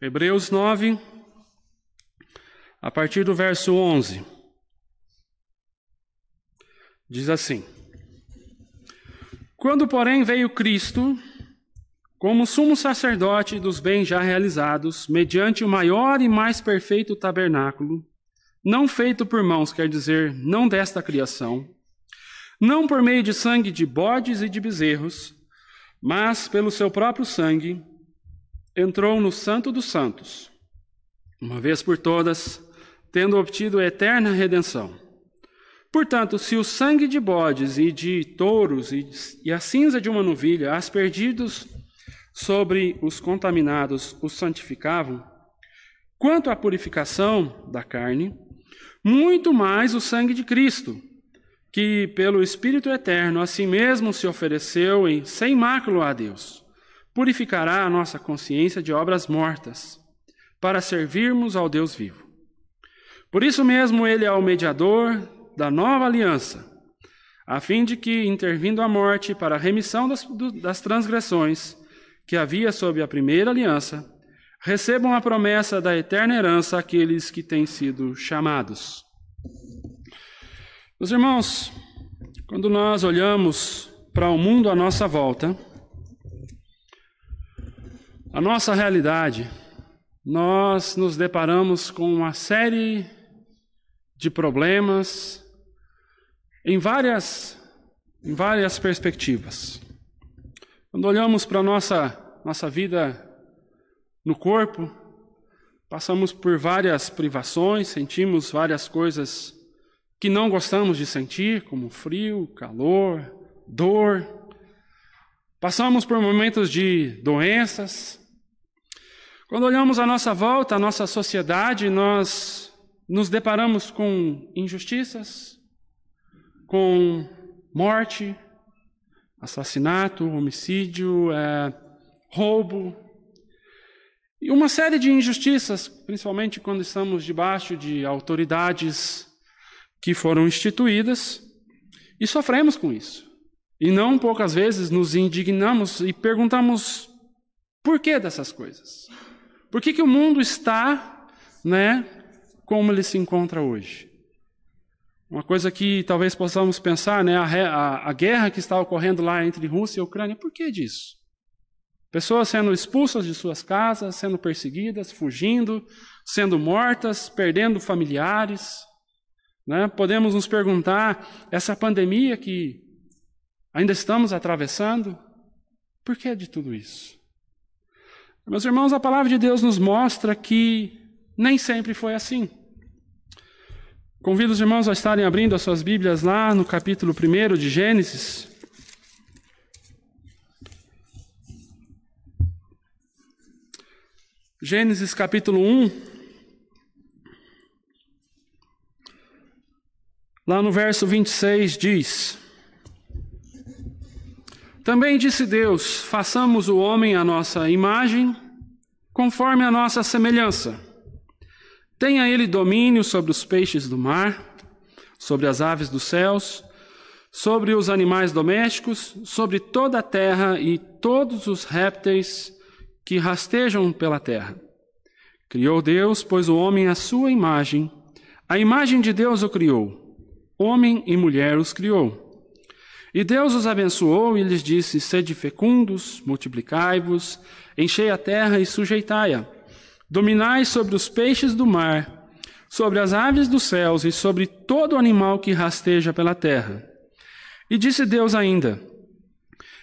Hebreus 9, a partir do verso 11. Diz assim: Quando, porém, veio Cristo, como sumo sacerdote dos bens já realizados, mediante o maior e mais perfeito tabernáculo, não feito por mãos, quer dizer, não desta criação, não por meio de sangue de bodes e de bezerros, mas pelo seu próprio sangue, entrou no Santo dos Santos, uma vez por todas, tendo obtido a eterna redenção. Portanto, se o sangue de bodes e de touros e, a cinza de uma novilha, aspergidos sobre os contaminados, os santificavam, quanto à purificação da carne, muito mais o sangue de Cristo, que pelo Espírito Eterno a si mesmo se ofereceu em sem mácula a Deus, purificará a nossa consciência de obras mortas, para servirmos ao Deus vivo. Por isso mesmo ele é o mediador da nova aliança, a fim de que, intervindo a morte para a remissão das, das transgressões que havia sob a primeira aliança, recebam a promessa da eterna herança aqueles que têm sido chamados. Meus irmãos, quando nós olhamos para o mundo à nossa volta, a nossa realidade, nós nos deparamos com uma série de problemas em várias, em várias perspectivas. Quando olhamos para a nossa, nossa vida no corpo, passamos por várias privações, sentimos várias coisas que não gostamos de sentir, como frio, calor, dor. Passamos por momentos de doenças. Quando olhamos à nossa volta, a nossa sociedade, nós nos deparamos com injustiças, com morte, assassinato, homicídio, é, roubo, e uma série de injustiças, principalmente quando estamos debaixo de autoridades que foram instituídas, e sofremos com isso. E não poucas vezes nos indignamos e perguntamos por que dessas coisas? Por que, que o mundo está né, como ele se encontra hoje. Uma coisa que talvez possamos pensar, né, a, a, a guerra que está ocorrendo lá entre Rússia e Ucrânia, por que disso? Pessoas sendo expulsas de suas casas, sendo perseguidas, fugindo, sendo mortas, perdendo familiares. Né? Podemos nos perguntar: essa pandemia que ainda estamos atravessando, por que de tudo isso? Meus irmãos, a palavra de Deus nos mostra que nem sempre foi assim. Convido os irmãos a estarem abrindo as suas Bíblias lá no capítulo 1 de Gênesis. Gênesis capítulo 1. Lá no verso 26 diz: Também disse Deus: façamos o homem à nossa imagem, conforme a nossa semelhança Tenha ele domínio sobre os peixes do mar, sobre as aves dos céus, sobre os animais domésticos, sobre toda a terra e todos os répteis que rastejam pela terra. Criou Deus, pois o homem à sua imagem, a imagem de Deus o criou, homem e mulher os criou. E Deus os abençoou e lhes disse: Sede fecundos, multiplicai-vos, enchei a terra e sujeitai-a Dominai sobre os peixes do mar, sobre as aves dos céus e sobre todo animal que rasteja pela terra. E disse Deus ainda: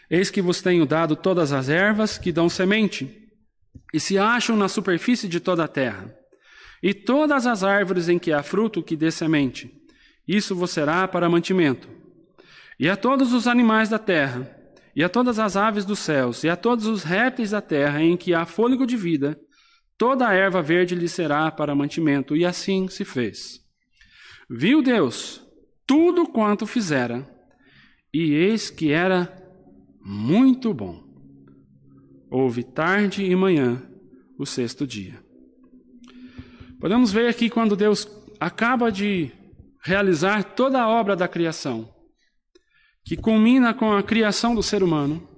Eis que vos tenho dado todas as ervas que dão semente, e se acham na superfície de toda a terra, e todas as árvores em que há fruto que dê semente. Isso vos será para mantimento. E a todos os animais da terra, e a todas as aves dos céus, e a todos os répteis da terra em que há fôlego de vida, Toda a erva verde lhe será para mantimento, e assim se fez. Viu Deus tudo quanto fizera, e eis que era muito bom. Houve tarde e manhã o sexto dia. Podemos ver aqui quando Deus acaba de realizar toda a obra da criação, que culmina com a criação do ser humano.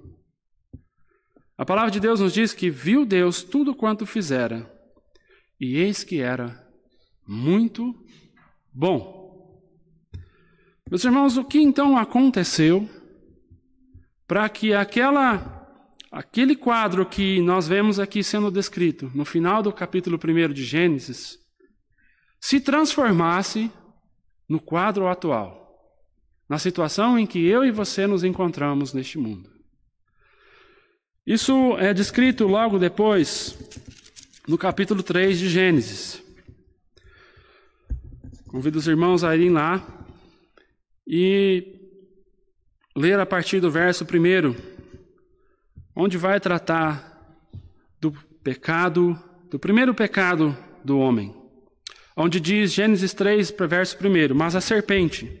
A palavra de Deus nos diz que viu Deus tudo quanto fizera, e eis que era muito bom. Meus irmãos, o que então aconteceu para que aquela aquele quadro que nós vemos aqui sendo descrito no final do capítulo 1 de Gênesis se transformasse no quadro atual, na situação em que eu e você nos encontramos neste mundo. Isso é descrito logo depois, no capítulo 3 de Gênesis. Convido os irmãos a irem lá e ler a partir do verso 1, onde vai tratar do pecado, do primeiro pecado do homem onde diz Gênesis 3, verso 1: Mas a serpente,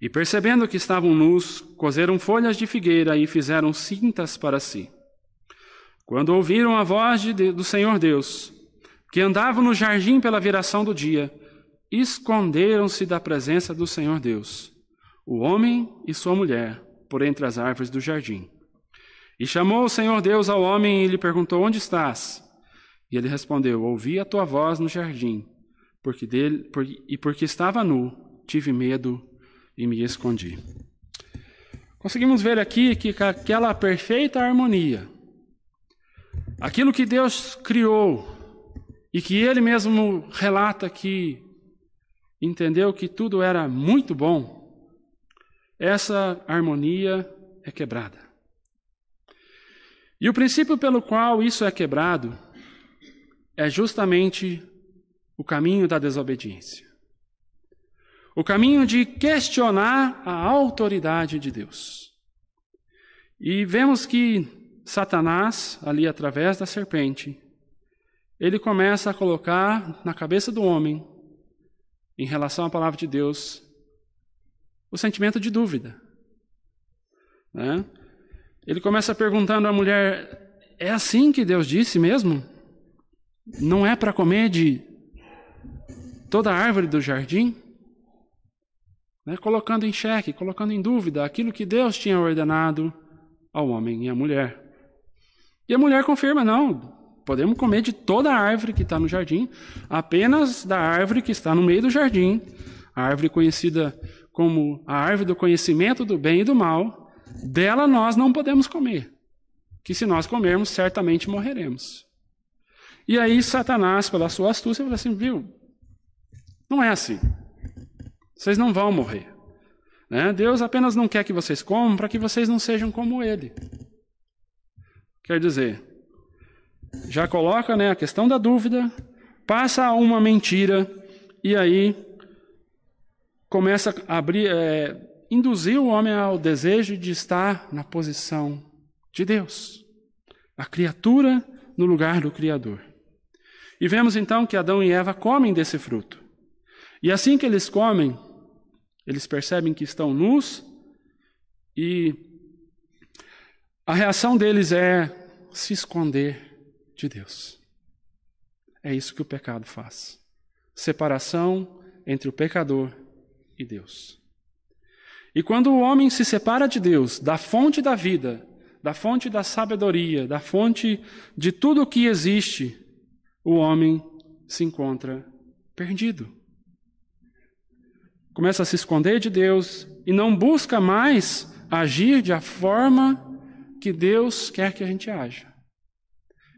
e percebendo que estavam nus, coseram folhas de figueira e fizeram cintas para si. Quando ouviram a voz de, do Senhor Deus, que andava no jardim pela viração do dia, esconderam-se da presença do Senhor Deus, o homem e sua mulher, por entre as árvores do jardim. E chamou o Senhor Deus ao homem e lhe perguntou: Onde estás? E ele respondeu: Ouvi a tua voz no jardim, porque dele, por, e porque estava nu, tive medo e me escondi. Conseguimos ver aqui que aquela perfeita harmonia, aquilo que Deus criou e que Ele mesmo relata que entendeu que tudo era muito bom, essa harmonia é quebrada. E o princípio pelo qual isso é quebrado é justamente o caminho da desobediência. O caminho de questionar a autoridade de Deus. E vemos que Satanás, ali através da serpente, ele começa a colocar na cabeça do homem, em relação à palavra de Deus, o sentimento de dúvida. Né? Ele começa perguntando à mulher: é assim que Deus disse mesmo? Não é para comer de toda a árvore do jardim? Né, colocando em xeque, colocando em dúvida aquilo que Deus tinha ordenado ao homem e à mulher. E a mulher confirma: não, podemos comer de toda a árvore que está no jardim, apenas da árvore que está no meio do jardim, a árvore conhecida como a árvore do conhecimento do bem e do mal, dela nós não podemos comer, que se nós comermos, certamente morreremos. E aí Satanás, pela sua astúcia, fala assim: viu, não é assim. Vocês não vão morrer. Né? Deus apenas não quer que vocês comam para que vocês não sejam como Ele. Quer dizer, já coloca né, a questão da dúvida, passa uma mentira e aí começa a abrir, é, induzir o homem ao desejo de estar na posição de Deus, a criatura no lugar do Criador. E vemos então que Adão e Eva comem desse fruto. E assim que eles comem, eles percebem que estão nus e a reação deles é se esconder de Deus. É isso que o pecado faz. Separação entre o pecador e Deus. E quando o homem se separa de Deus, da fonte da vida, da fonte da sabedoria, da fonte de tudo o que existe, o homem se encontra perdido começa a se esconder de Deus e não busca mais agir de a forma que Deus quer que a gente haja.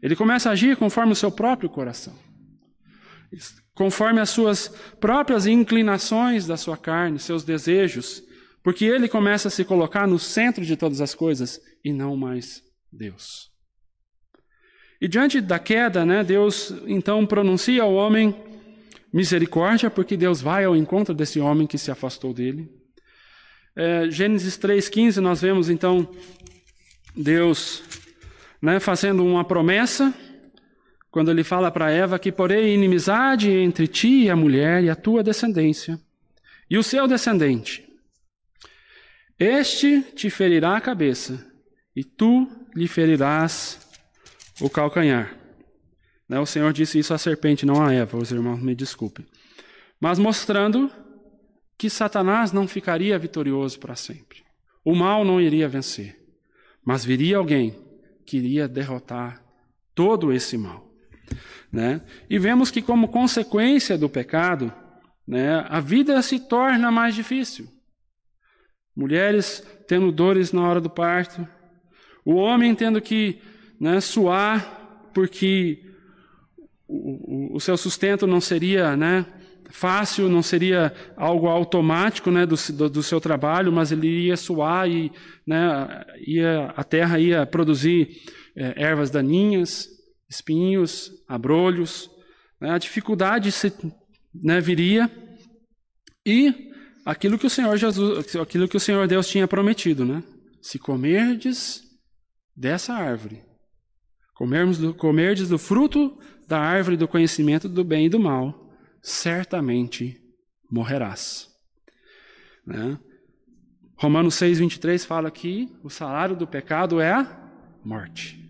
Ele começa a agir conforme o seu próprio coração. conforme as suas próprias inclinações da sua carne, seus desejos, porque ele começa a se colocar no centro de todas as coisas e não mais Deus. E diante da queda, né, Deus então pronuncia ao homem misericórdia, porque Deus vai ao encontro desse homem que se afastou dele. É, Gênesis 3,15, nós vemos então Deus né, fazendo uma promessa, quando ele fala para Eva que porém inimizade entre ti e a mulher e a tua descendência, e o seu descendente. Este te ferirá a cabeça, e tu lhe ferirás o calcanhar. Né, o Senhor disse isso à serpente, não a Eva, os irmãos me desculpem. Mas mostrando que Satanás não ficaria vitorioso para sempre. O mal não iria vencer, mas viria alguém que iria derrotar todo esse mal. Né? E vemos que, como consequência do pecado, né, a vida se torna mais difícil. Mulheres tendo dores na hora do parto, o homem tendo que né, suar porque o, o, seu sustento não seria né, fácil, não seria algo automático né, do, do, do, seu trabalho, mas ele ia suar e né, ia, a terra ia produzir é, ervas daninhas, espinhos, abrolhos. Né, a dificuldade se, né, viria e aquilo que o Senhor Jesus, aquilo que o Senhor Deus tinha prometido, né? Se comerdes dessa árvore, comermos do, comerdes do fruto da árvore do conhecimento do bem e do mal, certamente morrerás. Né? Romanos 6, 23 fala que o salário do pecado é a morte.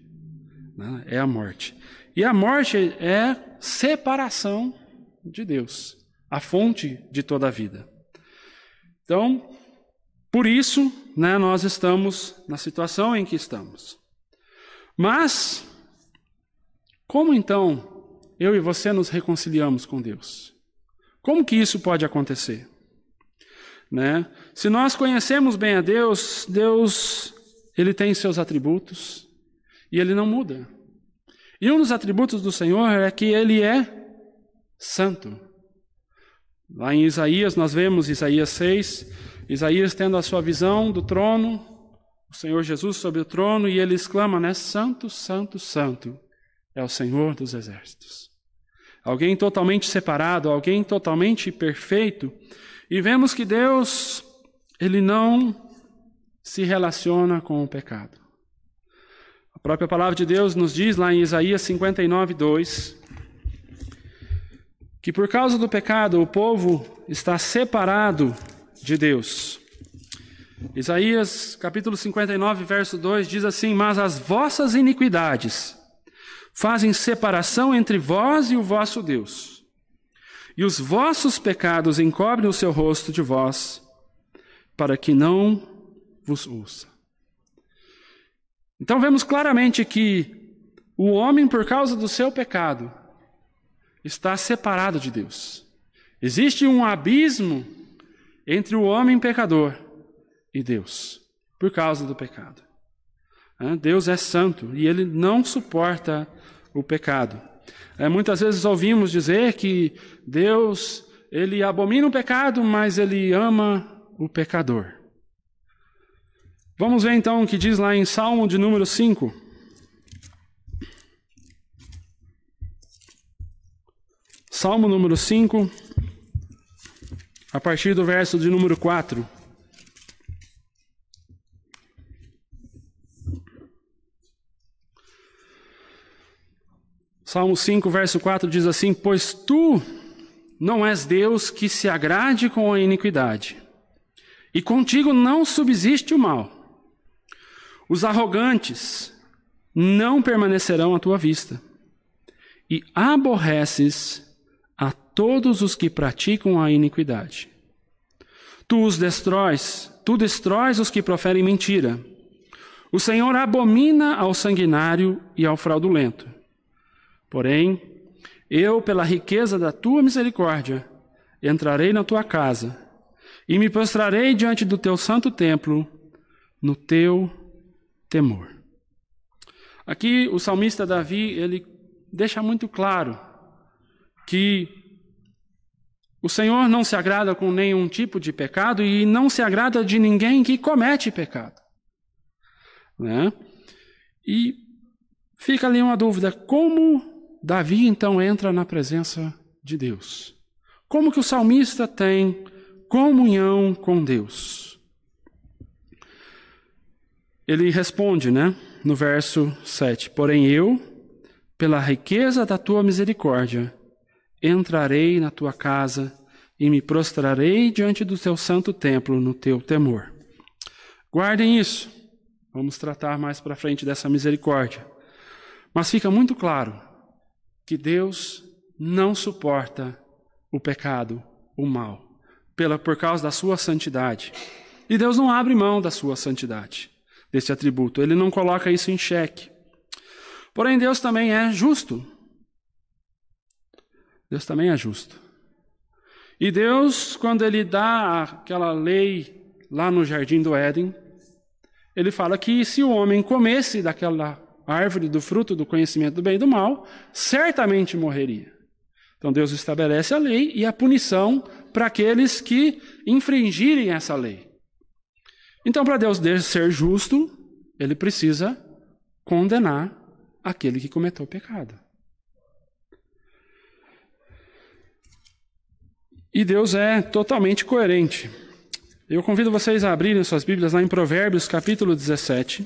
Né? É a morte. E a morte é separação de Deus, a fonte de toda a vida. Então, por isso, né, nós estamos na situação em que estamos. Mas, como então eu e você nos reconciliamos com Deus. Como que isso pode acontecer? Né? Se nós conhecemos bem a Deus, Deus ele tem seus atributos e ele não muda. E um dos atributos do Senhor é que ele é santo. Lá em Isaías nós vemos Isaías 6, Isaías tendo a sua visão do trono, o Senhor Jesus sobre o trono e ele exclama, né, santo, santo, santo é o Senhor dos exércitos alguém totalmente separado, alguém totalmente perfeito. E vemos que Deus, ele não se relaciona com o pecado. A própria palavra de Deus nos diz lá em Isaías 59, 2, que por causa do pecado o povo está separado de Deus. Isaías capítulo 59, verso 2 diz assim: Mas as vossas iniquidades fazem separação entre vós e o vosso Deus. E os vossos pecados encobrem o seu rosto de vós, para que não vos ouça. Então vemos claramente que o homem, por causa do seu pecado, está separado de Deus. Existe um abismo entre o homem pecador e Deus, por causa do pecado. Deus é santo e ele não suporta o pecado. É, muitas vezes ouvimos dizer que Deus, ele abomina o pecado, mas ele ama o pecador. Vamos ver então o que diz lá em Salmo de número 5. Salmo número 5, a partir do verso de número 4. Salmo 5, verso 4 diz assim: Pois tu não és Deus que se agrade com a iniquidade, e contigo não subsiste o mal. Os arrogantes não permanecerão à tua vista, e aborreces a todos os que praticam a iniquidade. Tu os destróis, tu destróis os que proferem mentira. O Senhor abomina ao sanguinário e ao fraudulento. Porém, eu, pela riqueza da tua misericórdia, entrarei na tua casa e me prostrarei diante do teu santo templo no teu temor. Aqui o salmista Davi, ele deixa muito claro que o Senhor não se agrada com nenhum tipo de pecado e não se agrada de ninguém que comete pecado. Né? E fica ali uma dúvida: como Davi então entra na presença de Deus? Como que o salmista tem comunhão com Deus? Ele responde, né, no verso 7: Porém eu, pela riqueza da tua misericórdia, entrarei na tua casa e me prostrarei diante do teu santo templo no teu temor. Guardem isso. Vamos tratar mais para frente dessa misericórdia. Mas fica muito claro que Deus não suporta o pecado, o mal, pela por causa da sua santidade. E Deus não abre mão da sua santidade, desse atributo. Ele não coloca isso em xeque. Porém, Deus também é justo. Deus também é justo. E Deus, quando ele dá aquela lei lá no jardim do Éden, ele fala que se o homem comesse daquela árvore do fruto do conhecimento do bem e do mal, certamente morreria. Então Deus estabelece a lei e a punição para aqueles que infringirem essa lei. Então, para Deus ser justo, ele precisa condenar aquele que cometeu o pecado. E Deus é totalmente coerente. Eu convido vocês a abrirem suas Bíblias lá em Provérbios, capítulo 17.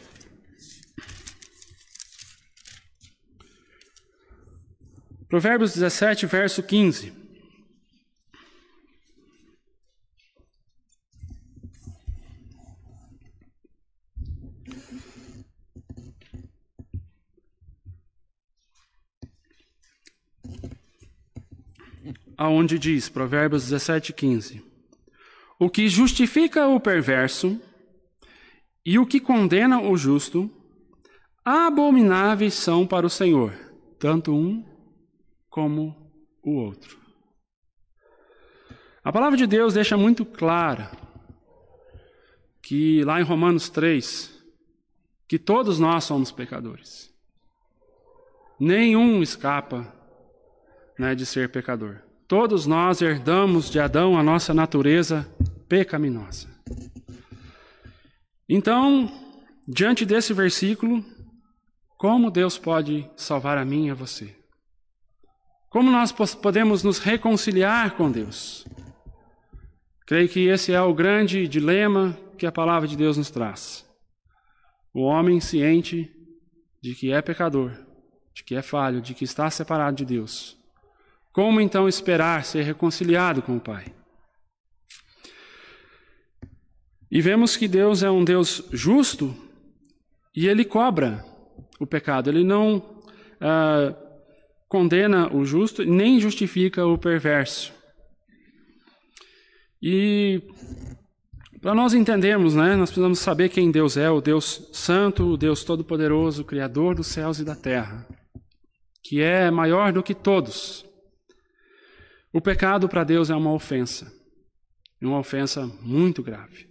Provérbios 17, verso 15. aonde diz, Provérbios 17, 15: O que justifica o perverso e o que condena o justo, abomináveis são para o Senhor, tanto um como o outro. A palavra de Deus deixa muito clara que lá em Romanos 3, que todos nós somos pecadores. Nenhum escapa né, de ser pecador. Todos nós herdamos de Adão a nossa natureza pecaminosa. Então, diante desse versículo, como Deus pode salvar a mim e a você? Como nós podemos nos reconciliar com Deus? Creio que esse é o grande dilema que a palavra de Deus nos traz. O homem ciente de que é pecador, de que é falho, de que está separado de Deus, como então esperar ser reconciliado com o Pai? E vemos que Deus é um Deus justo e ele cobra o pecado. Ele não uh, condena o justo nem justifica o perverso. E para nós entendermos, né, nós precisamos saber quem Deus é, o Deus Santo, o Deus Todo-Poderoso, Criador dos céus e da terra, que é maior do que todos. O pecado para Deus é uma ofensa, uma ofensa muito grave.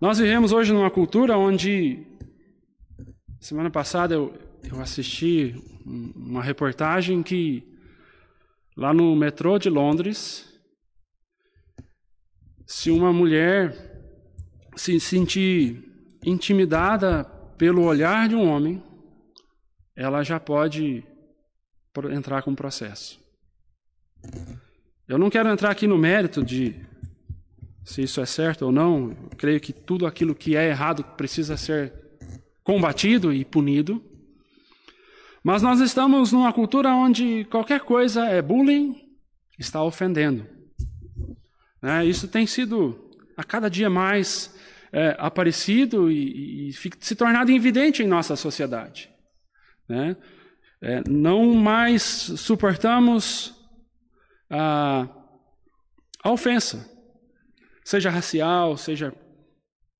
Nós vivemos hoje numa cultura onde, semana passada eu, eu assisti uma reportagem que lá no metrô de Londres, se uma mulher se sentir intimidada pelo olhar de um homem, ela já pode entrar com processo. Eu não quero entrar aqui no mérito de se isso é certo ou não. Eu creio que tudo aquilo que é errado precisa ser combatido e punido. Mas nós estamos numa cultura onde qualquer coisa é bullying, está ofendendo. É, isso tem sido a cada dia mais é, aparecido e, e, se tornado evidente em nossa sociedade. Né? É, não mais suportamos a, a ofensa, seja racial, seja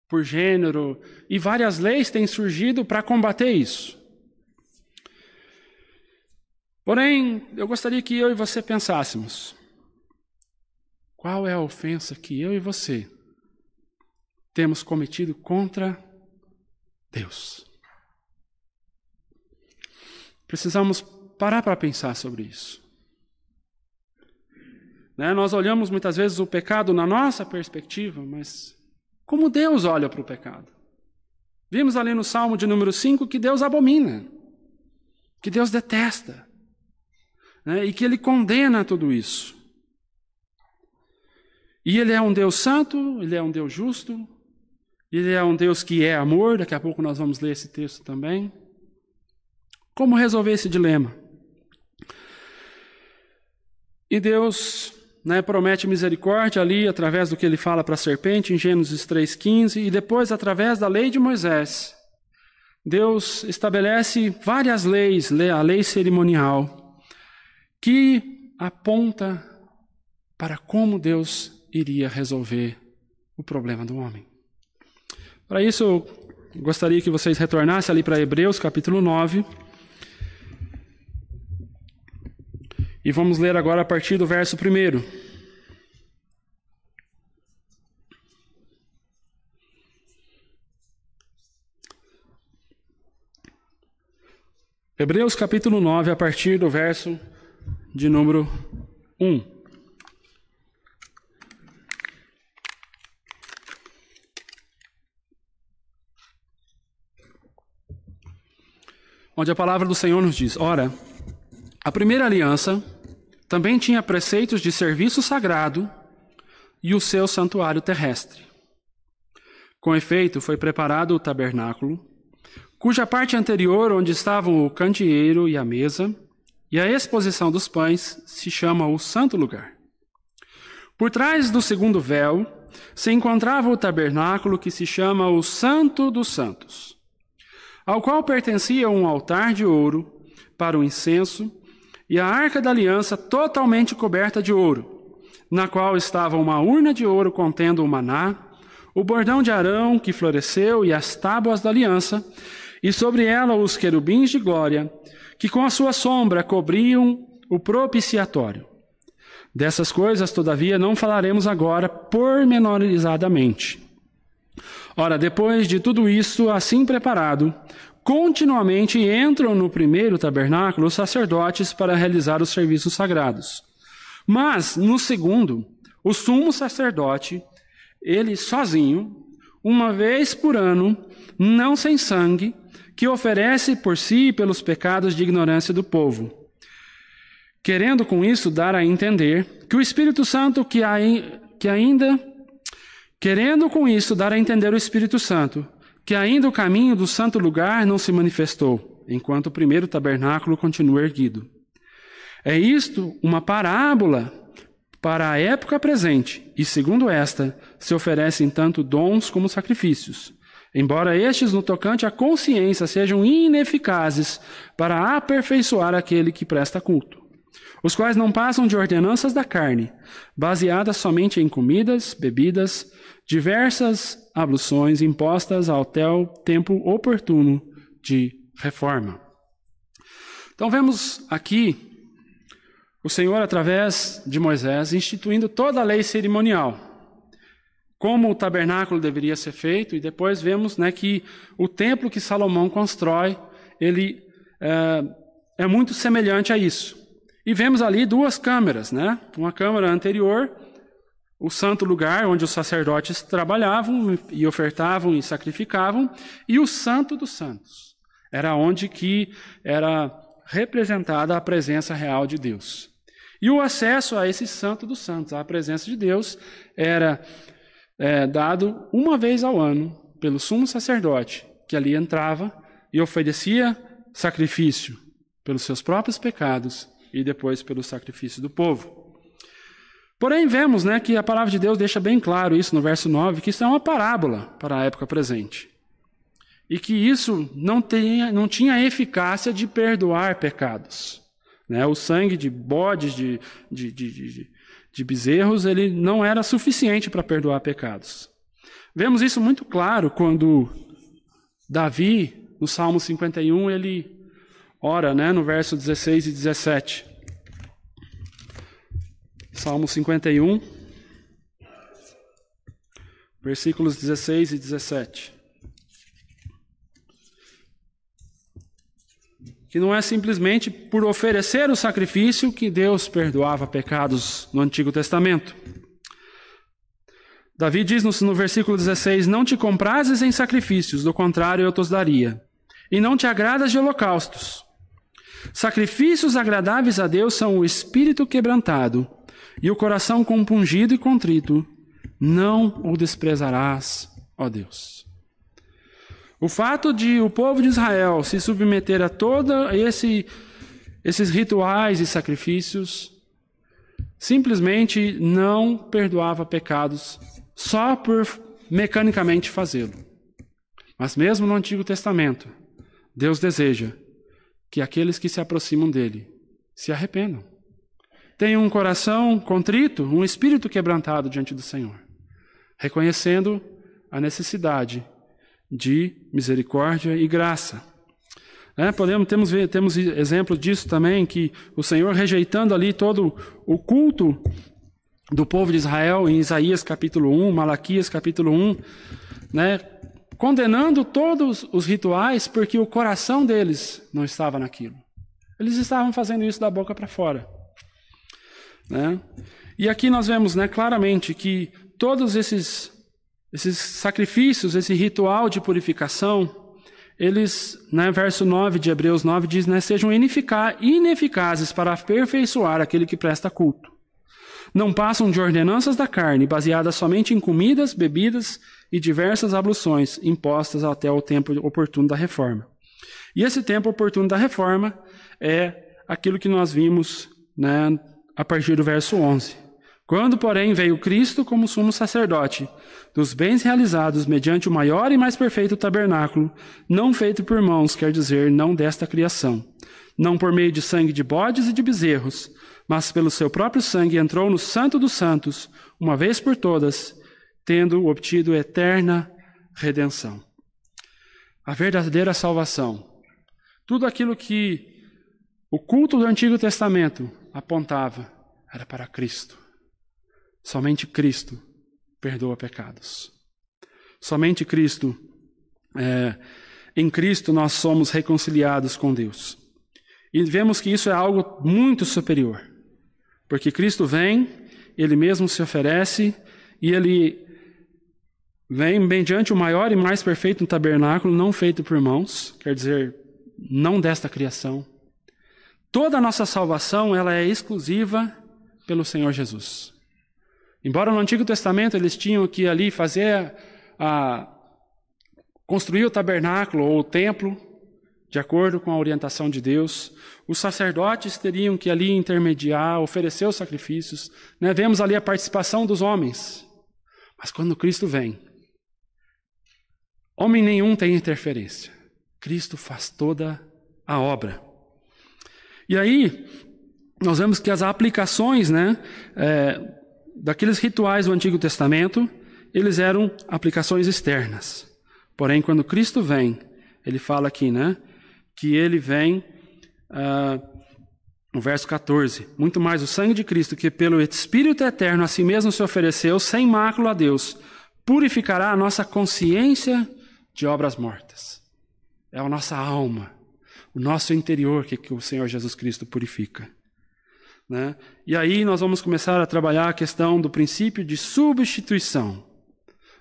por gênero, e várias leis têm surgido para combater isso. Porém, eu gostaria que eu e você pensássemos: qual é a ofensa que eu e você temos cometido contra Deus? Precisamos parar para pensar sobre isso. Né? Nós olhamos muitas vezes o pecado na nossa perspectiva, mas como Deus olha para o pecado? Vimos ali no Salmo de número 5 que Deus abomina, que Deus detesta, né? e que Ele condena tudo isso. E Ele é um Deus santo, Ele é um Deus justo, Ele é um Deus que é amor, daqui a pouco nós vamos ler esse texto também. Como resolver esse dilema? E Deus né, promete misericórdia ali através do que ele fala para a serpente em Gênesis 3,15, e depois através da lei de Moisés. Deus estabelece várias leis, a lei cerimonial, que aponta para como Deus iria resolver o problema do homem. Para isso, eu gostaria que vocês retornassem ali para Hebreus capítulo 9. E vamos ler agora a partir do verso 1. Hebreus capítulo 9, a partir do verso de número 1. Onde a palavra do Senhor nos diz: Ora, a primeira aliança também tinha preceitos de serviço sagrado e o seu santuário terrestre. Com efeito, foi preparado o tabernáculo, cuja parte anterior, onde estavam o candeeiro e a mesa, e a exposição dos pães, se chama o Santo Lugar. Por trás do segundo véu se encontrava o tabernáculo que se chama o Santo dos Santos, ao qual pertencia um altar de ouro para o incenso e a arca da aliança totalmente coberta de ouro, na qual estava uma urna de ouro contendo o maná, o bordão de Arão que floresceu e as tábuas da aliança, e sobre ela os querubins de glória, que com a sua sombra cobriam o propiciatório. Dessas coisas, todavia, não falaremos agora pormenorizadamente. Ora, depois de tudo isso assim preparado, continuamente entram no primeiro tabernáculo os sacerdotes para realizar os serviços sagrados. Mas, no segundo, o sumo sacerdote, ele sozinho, uma vez por ano, não sem sangue, que oferece por si e pelos pecados de ignorância do povo. Querendo com isso dar a entender que o Espírito Santo, que, que ainda. Querendo com isso dar a entender o Espírito Santo, que ainda o caminho do santo lugar não se manifestou, enquanto o primeiro tabernáculo continua erguido. É isto uma parábola para a época presente, e segundo esta, se oferecem tanto dons como sacrifícios, embora estes, no tocante à consciência, sejam ineficazes para aperfeiçoar aquele que presta culto, os quais não passam de ordenanças da carne, baseadas somente em comidas, bebidas, diversas abluções impostas ao tempo oportuno de reforma. Então vemos aqui o Senhor, através de Moisés, instituindo toda a lei cerimonial, como o tabernáculo deveria ser feito, e depois vemos né, que o templo que Salomão constrói, ele é, é muito semelhante a isso. E vemos ali duas câmeras, né? Uma câmara anterior o santo lugar onde os sacerdotes trabalhavam e ofertavam e sacrificavam, e o santo dos santos. Era onde que era representada a presença real de Deus. E o acesso a esse santo dos santos, à presença de Deus, era é, dado uma vez ao ano pelo sumo sacerdote, que ali entrava e oferecia sacrifício pelos seus próprios pecados e depois pelo sacrifício do povo. Porém, vemos né, que a palavra de Deus deixa bem claro isso no verso 9, que isso é uma parábola para a época presente. E que isso não, tenha, não tinha eficácia de perdoar pecados. Né? O sangue de bodes, de, de, de, de, bezerros, ele não era suficiente para perdoar pecados. Vemos isso muito claro quando Davi, no Salmo 51, ele ora né, no verso 16 e 17. Salmo 51, versículos 16 e 17. Que não é simplesmente por oferecer o sacrifício que Deus perdoava pecados no Antigo Testamento. Davi diz no, versículo 16: Não te comprases em sacrifícios, do contrário eu te os daria. E não te agradas de holocaustos. Sacrifícios agradáveis a Deus são o espírito quebrantado e o coração compungido e contrito. Não o desprezarás, ó Deus. O fato de o povo de Israel se submeter a todos esse, esses rituais e sacrifícios simplesmente não perdoava pecados só por mecanicamente fazê-lo. Mas mesmo no Antigo Testamento, Deus deseja que aqueles que se aproximam dele se arrependam. Tenham um coração contrito, um espírito quebrantado diante do Senhor, reconhecendo a necessidade de misericórdia e graça. É, podemos, temos, temos exemplo disso também, que o Senhor rejeitando ali todo o culto do povo de Israel em Isaías capítulo 1, Malaquias capítulo 1, né, condenando todos os rituais porque o coração deles não estava naquilo. Eles estavam fazendo isso da boca para fora. Né? E aqui nós vemos né, claramente que todos esses, esses sacrifícios, esse ritual de purificação, eles, né, verso 9 de Hebreus 9 diz, né, sejam ineficazes para aperfeiçoar aquele que presta culto não passam de ordenanças da carne, baseadas somente em comidas, bebidas e diversas abluções impostas até o tempo oportuno da reforma. E esse tempo oportuno da reforma é aquilo que nós vimos né, a partir do verso 11. Quando, porém, veio Cristo como sumo sacerdote, dos bens realizados mediante o maior e mais perfeito tabernáculo, não feito por mãos, quer dizer, não desta criação, não por meio de sangue de bodes e de bezerros, mas pelo seu próprio sangue entrou no Santo dos Santos, uma vez por todas, tendo obtido eterna redenção. A verdadeira salvação. Tudo aquilo que o culto do Antigo Testamento apontava era para Cristo. Somente Cristo perdoa pecados. Somente Cristo, é, em Cristo nós somos reconciliados com Deus. E vemos que isso é algo muito superior. Porque Cristo vem, ele mesmo se oferece e ele vem mediante o maior e mais perfeito tabernáculo, não feito por mãos, quer dizer, não desta criação. Toda a nossa salvação, ela é exclusiva pelo Senhor Jesus. Embora no Antigo Testamento eles tinham que ali fazer a construir o tabernáculo ou o templo, de acordo com a orientação de Deus, os sacerdotes teriam que ali intermediar, oferecer os sacrifícios. Né? Vemos ali a participação dos homens. Mas quando Cristo vem, homem nenhum tem interferência. Cristo faz toda a obra. E aí, nós vemos que as aplicações né, é, daqueles rituais do Antigo Testamento, eles eram aplicações externas. Porém, quando Cristo vem, ele fala aqui, né? que ele vem, uh, no verso 14: Muito mais o sangue de Cristo, que pelo Espírito eterno a si mesmo se ofereceu, sem mácula a Deus, purificará a nossa consciência de obras mortas. É a nossa alma, o nosso interior que, que o Senhor Jesus Cristo purifica. Né? E aí nós vamos começar a trabalhar a questão do princípio de substituição.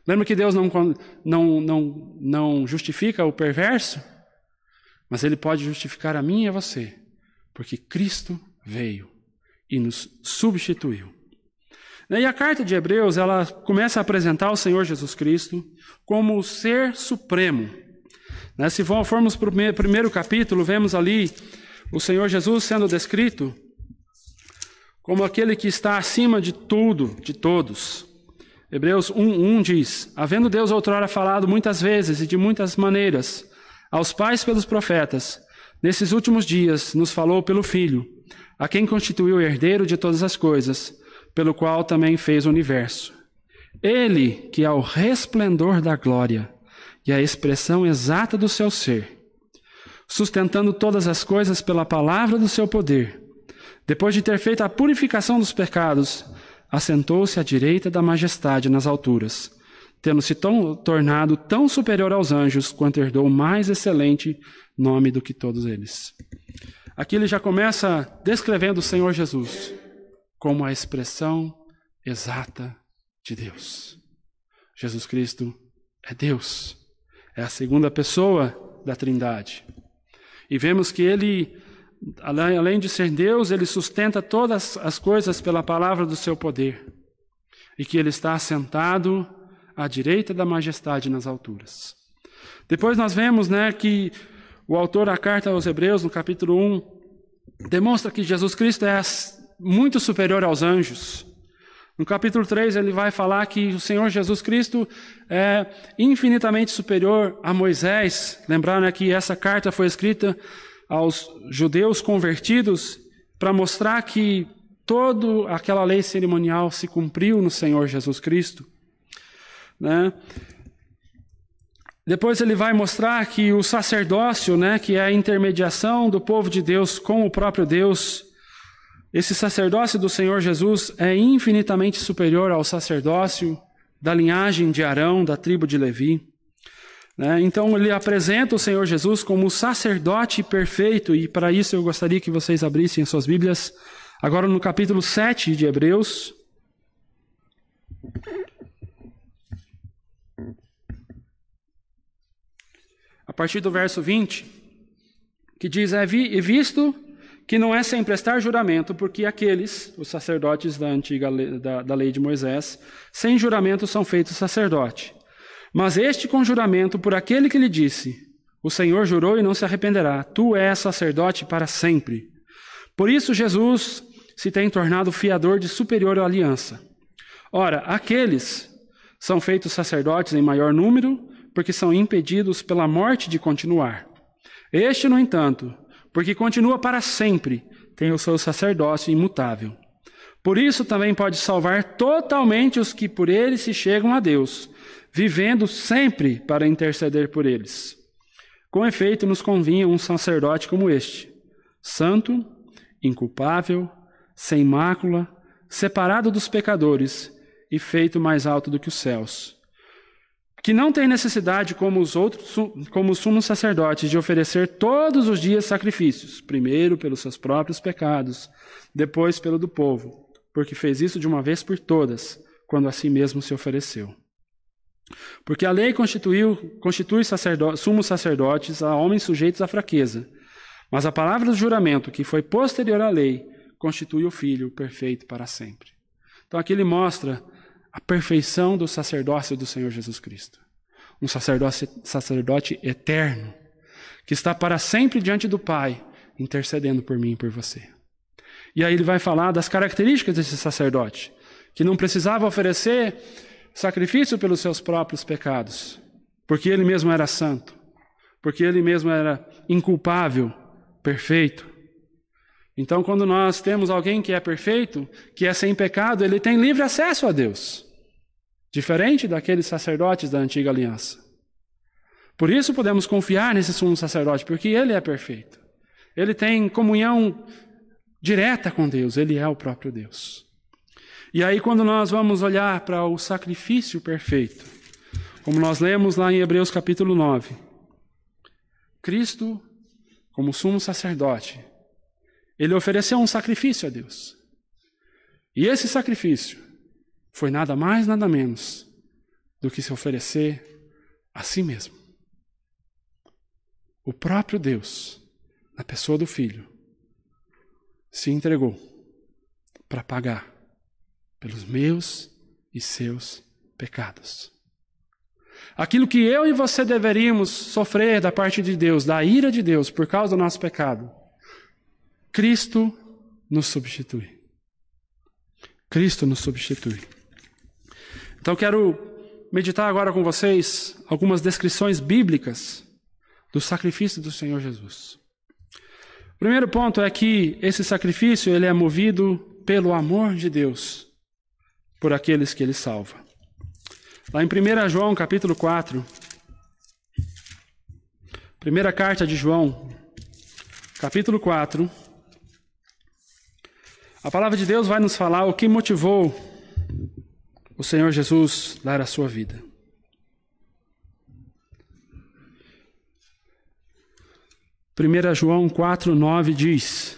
Lembra que Deus não, não, não, não justifica o perverso? Mas ele pode justificar a mim e a você, porque Cristo veio e nos substituiu. E a carta de Hebreus, ela começa a apresentar o Senhor Jesus Cristo como o ser supremo. Né, se formos para o primeiro capítulo, vemos ali o Senhor Jesus sendo descrito como aquele que está acima de tudo, de todos. Hebreus 1:1 diz: Havendo Deus outrora falado muitas vezes e de muitas maneiras aos pais pelos profetas, nesses últimos dias nos falou pelo Filho, a quem constituiu herdeiro de todas as coisas, pelo qual também fez o universo. Ele, que é o resplendor da glória e a expressão exata do seu ser, sustentando todas as coisas pela palavra do seu poder, depois de ter feito a purificação dos pecados, assentou-se à direita da majestade nas alturas tendo se tão, tornado tão superior aos anjos, quanto herdou mais excelente nome do que todos eles. Aqui ele já começa descrevendo o Senhor Jesus como a expressão exata de Deus. Jesus Cristo é Deus, é a segunda pessoa da Trindade. E vemos que ele, além de ser Deus, ele sustenta todas as coisas pela palavra do seu poder. E que ele está assentado à direita da majestade nas alturas. Depois nós vemos né, que o autor da carta aos Hebreus, no capítulo 1, demonstra que Jesus Cristo é muito superior aos anjos. No capítulo 3, ele vai falar que o Senhor Jesus Cristo é infinitamente superior a Moisés. Lembrar né, que essa carta foi escrita aos judeus convertidos para mostrar que toda aquela lei cerimonial se cumpriu no Senhor Jesus Cristo. Né? Depois ele vai mostrar que o sacerdócio, né, que é a intermediação do povo de Deus com o próprio Deus, esse sacerdócio do Senhor Jesus é infinitamente superior ao sacerdócio da linhagem de Arão, da tribo de Levi. Né? Então ele apresenta o Senhor Jesus como o sacerdote perfeito, e para isso eu gostaria que vocês abrissem suas Bíblias agora no capítulo 7 de Hebreus. A partir do verso 20, que diz: É visto que não é sem prestar juramento, porque aqueles, os sacerdotes da antiga lei, da, da lei de Moisés, sem juramento são feitos sacerdote. Mas este com juramento por aquele que lhe disse: O Senhor jurou e não se arrependerá, tu és sacerdote para sempre. Por isso Jesus se tem tornado fiador de superior aliança. Ora, aqueles são feitos sacerdotes em maior número, porque são impedidos pela morte de continuar. Este, no entanto, porque continua para sempre, tem o seu sacerdócio imutável. Por isso também pode salvar totalmente os que por ele se chegam a Deus, vivendo sempre para interceder por eles. Com efeito, nos convinha um sacerdote como este, santo, inculpável, sem mácula, separado dos pecadores e feito mais alto do que os céus que não tem necessidade, como os outros, como os sumos sacerdotes, de oferecer todos os dias sacrifícios, primeiro pelos seus próprios pecados, depois pelo do povo, porque fez isso de uma vez por todas, quando a si mesmo se ofereceu. Porque a lei constituiu, constitui sacerdote, sumos sacerdotes a homens sujeitos à fraqueza, mas a palavra do juramento, que foi posterior à lei, constitui o Filho perfeito para sempre. Então aqui ele mostra a perfeição do sacerdócio do Senhor Jesus Cristo. Um sacerdote, sacerdote eterno, que está para sempre diante do Pai, intercedendo por mim e por você. E aí ele vai falar das características desse sacerdote, que não precisava oferecer sacrifício pelos seus próprios pecados, porque ele mesmo era santo, porque ele mesmo era inculpável, perfeito. Então, quando nós temos alguém que é perfeito, que é sem pecado, ele tem livre acesso a Deus, diferente daqueles sacerdotes da antiga aliança. Por isso podemos confiar nesse sumo sacerdote, porque ele é perfeito. Ele tem comunhão direta com Deus, ele é o próprio Deus. E aí, quando nós vamos olhar para o sacrifício perfeito, como nós lemos lá em Hebreus capítulo 9, Cristo, como sumo sacerdote, ele ofereceu um sacrifício a Deus. E esse sacrifício foi nada mais, nada menos do que se oferecer a si mesmo. O próprio Deus, na pessoa do Filho, se entregou para pagar pelos meus e seus pecados. Aquilo que eu e você deveríamos sofrer da parte de Deus, da ira de Deus por causa do nosso pecado, Cristo nos substitui. Cristo nos substitui. Então quero meditar agora com vocês algumas descrições bíblicas do sacrifício do Senhor Jesus. O primeiro ponto é que esse sacrifício ele é movido pelo amor de Deus por aqueles que ele salva. Lá em 1 João, capítulo 4, primeira carta de João, capítulo 4, a palavra de Deus vai nos falar o que motivou o Senhor Jesus dar a sua vida. Primeira João 4, 9 diz: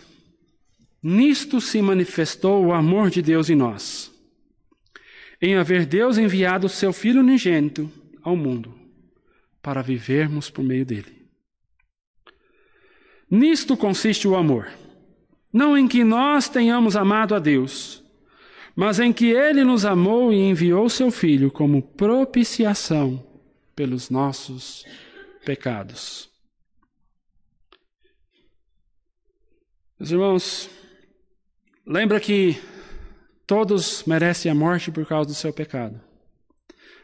Nisto se manifestou o amor de Deus em nós em haver Deus enviado o seu Filho unigênito ao mundo, para vivermos por meio dele. Nisto consiste o amor, não em que nós tenhamos amado a Deus, mas em que ele nos amou e enviou seu Filho como propiciação pelos nossos pecados. Meus irmãos, lembra que todos merecem a morte por causa do seu pecado.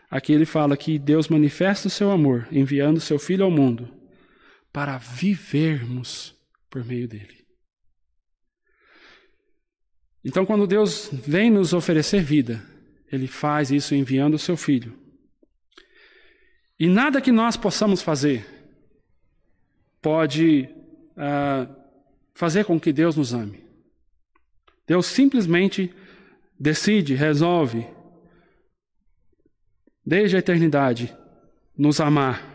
Aqui ele fala que Deus manifesta o seu amor, enviando seu Filho ao mundo, para vivermos por meio dele. Então, quando Deus vem nos oferecer vida, Ele faz isso enviando o seu Filho. E nada que nós possamos fazer pode uh, fazer com que Deus nos ame. Deus simplesmente decide, resolve, desde a eternidade, nos amar.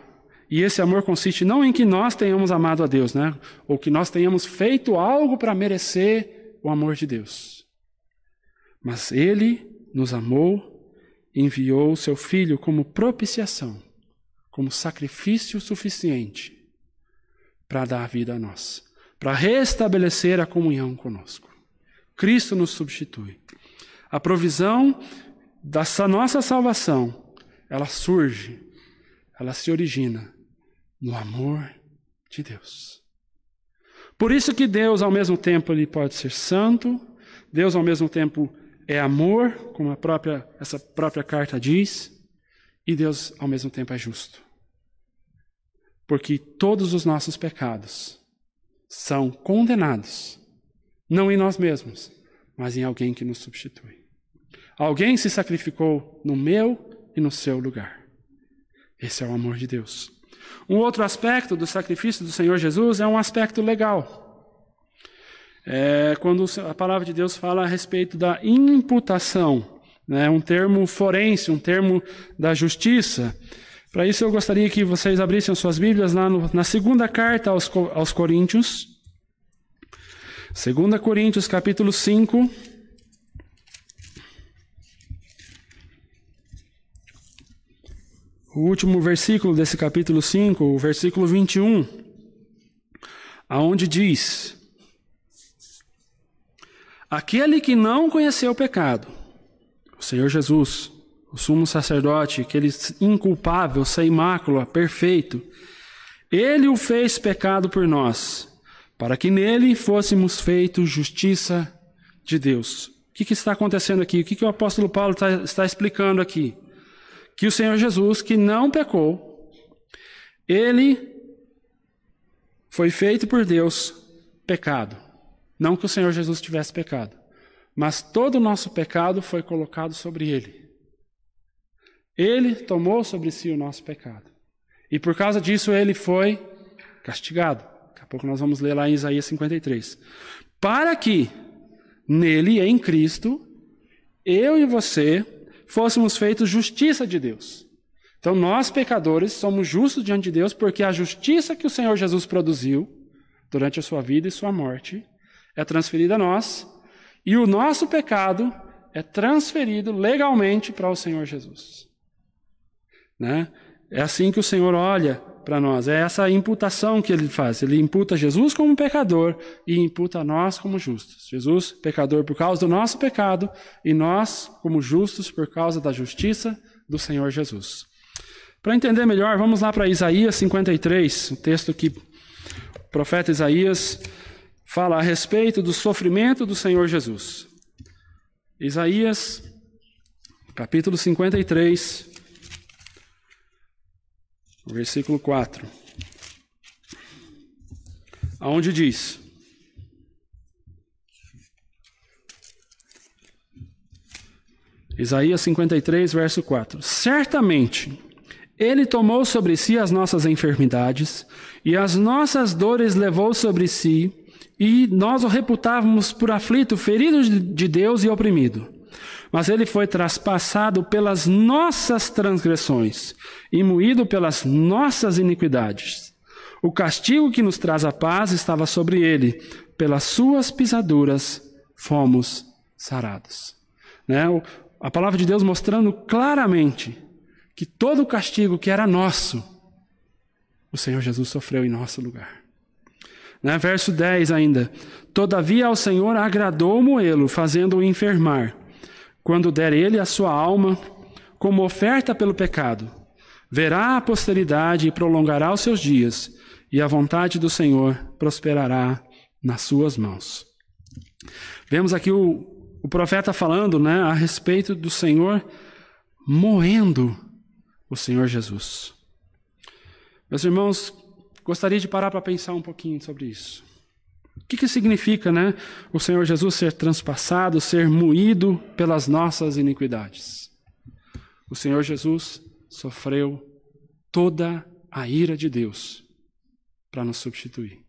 E esse amor consiste não em que nós tenhamos amado a Deus, né? Ou que nós tenhamos feito algo para merecer o amor de Deus. Mas Ele nos amou e enviou o seu Filho como propiciação, como sacrifício suficiente para dar vida a nós para restabelecer a comunhão conosco. Cristo nos substitui. A provisão dessa nossa salvação, ela surge, ela se origina no amor de Deus. Por isso que Deus, ao mesmo tempo, ele pode ser santo, Deus, ao mesmo tempo, é amor, como a própria, essa própria carta diz, e Deus, ao mesmo tempo, é justo. Porque todos os nossos pecados são condenados, não em nós mesmos, mas em alguém que nos substitui. Alguém se sacrificou no meu e no seu lugar. Esse é o amor de Deus. Um outro aspecto do sacrifício do Senhor Jesus é um aspecto legal. É quando a palavra de Deus fala a respeito da imputação, né, um termo forense, um termo da justiça. Para isso, eu gostaria que vocês abrissem suas Bíblias lá no, na segunda carta aos, aos Coríntios. 2 Coríntios, capítulo 5. O último versículo desse capítulo 5, o versículo 21, aonde diz: Aquele que não conheceu o pecado, o Senhor Jesus, o sumo sacerdote, aquele inculpável, sem mácula, perfeito, ele o fez pecado por nós, para que nele fôssemos feitos justiça de Deus. O que, que está acontecendo aqui? O que, que o apóstolo Paulo está, está explicando aqui? Que o Senhor Jesus, que não pecou, ele foi feito por Deus pecado. Não que o Senhor Jesus tivesse pecado, mas todo o nosso pecado foi colocado sobre ele. Ele tomou sobre si o nosso pecado. E por causa disso ele foi castigado. A pouco nós vamos ler lá em Isaías 53. Para que nele, em Cristo, eu e você fôssemos feitos justiça de Deus. Então nós, pecadores, somos justos diante de Deus porque a justiça que o Senhor Jesus produziu durante a sua vida e sua morte é transferida a nós e o nosso pecado é transferido legalmente para o Senhor Jesus. Né? É assim que o Senhor olha para nós, é essa imputação que ele faz. Ele imputa Jesus como pecador e imputa nós como justos. Jesus, pecador por causa do nosso pecado, e nós, como justos, por causa da justiça do Senhor Jesus. Para entender melhor, vamos lá para Isaías 53, o texto que o profeta Isaías fala a respeito do sofrimento do Senhor Jesus. Isaías, capítulo 53, versículo 4, aonde diz: Isaías 53, verso 4: Certamente ele tomou sobre si as nossas enfermidades e as nossas dores levou sobre si, e nós o reputávamos por aflito, ferido de Deus e oprimido. Mas ele foi traspassado pelas nossas transgressões e moído pelas nossas iniquidades. O castigo que nos traz a paz estava sobre ele. Pelas suas pisaduras fomos sarados. Né? A palavra de Deus mostrando claramente que todo o castigo que era nosso, o Senhor Jesus sofreu em nosso lugar. Né? Verso 10 ainda. Todavia ao Senhor agradou moê-lo, fazendo-o enfermar, quando der ele a sua alma como oferta pelo pecado. Verá a posteridade e prolongará os seus dias, e a vontade do Senhor prosperará nas suas mãos. Vemos aqui o, o profeta falando né, a respeito do Senhor moendo o Senhor Jesus. Meus irmãos, gostaria de parar para pensar um pouquinho sobre isso. O que, que significa, né, o Senhor Jesus ser transpassado, ser moído pelas nossas iniquidades? O Senhor Jesus sofreu toda a ira de Deus para nos substituir.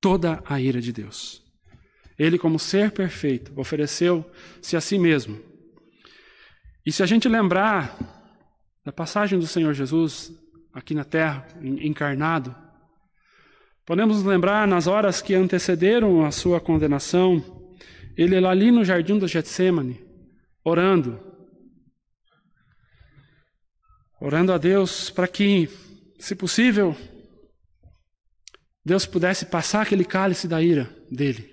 Toda a ira de Deus. Ele, como ser perfeito, ofereceu-se a si mesmo. E se a gente lembrar da passagem do Senhor Jesus aqui na terra, encarnado, podemos nos lembrar nas horas que antecederam a sua condenação, ele lá ali no jardim do Getsemane, orando, orando a Deus para que, se possível, Deus pudesse passar aquele cálice da ira dele.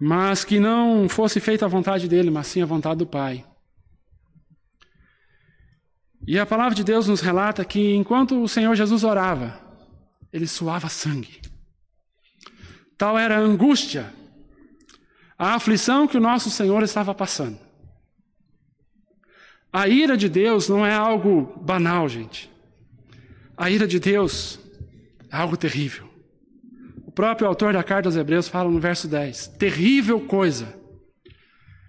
Mas que não fosse feita a vontade dele, mas sim a vontade do Pai. E a palavra de Deus nos relata que enquanto o Senhor Jesus orava, ele suava sangue. Tal era a angústia, a aflição que o nosso Senhor estava passando. A ira de Deus não é algo banal, gente. A ira de Deus é algo terrível. O próprio autor da carta aos Hebreus fala no verso 10: terrível coisa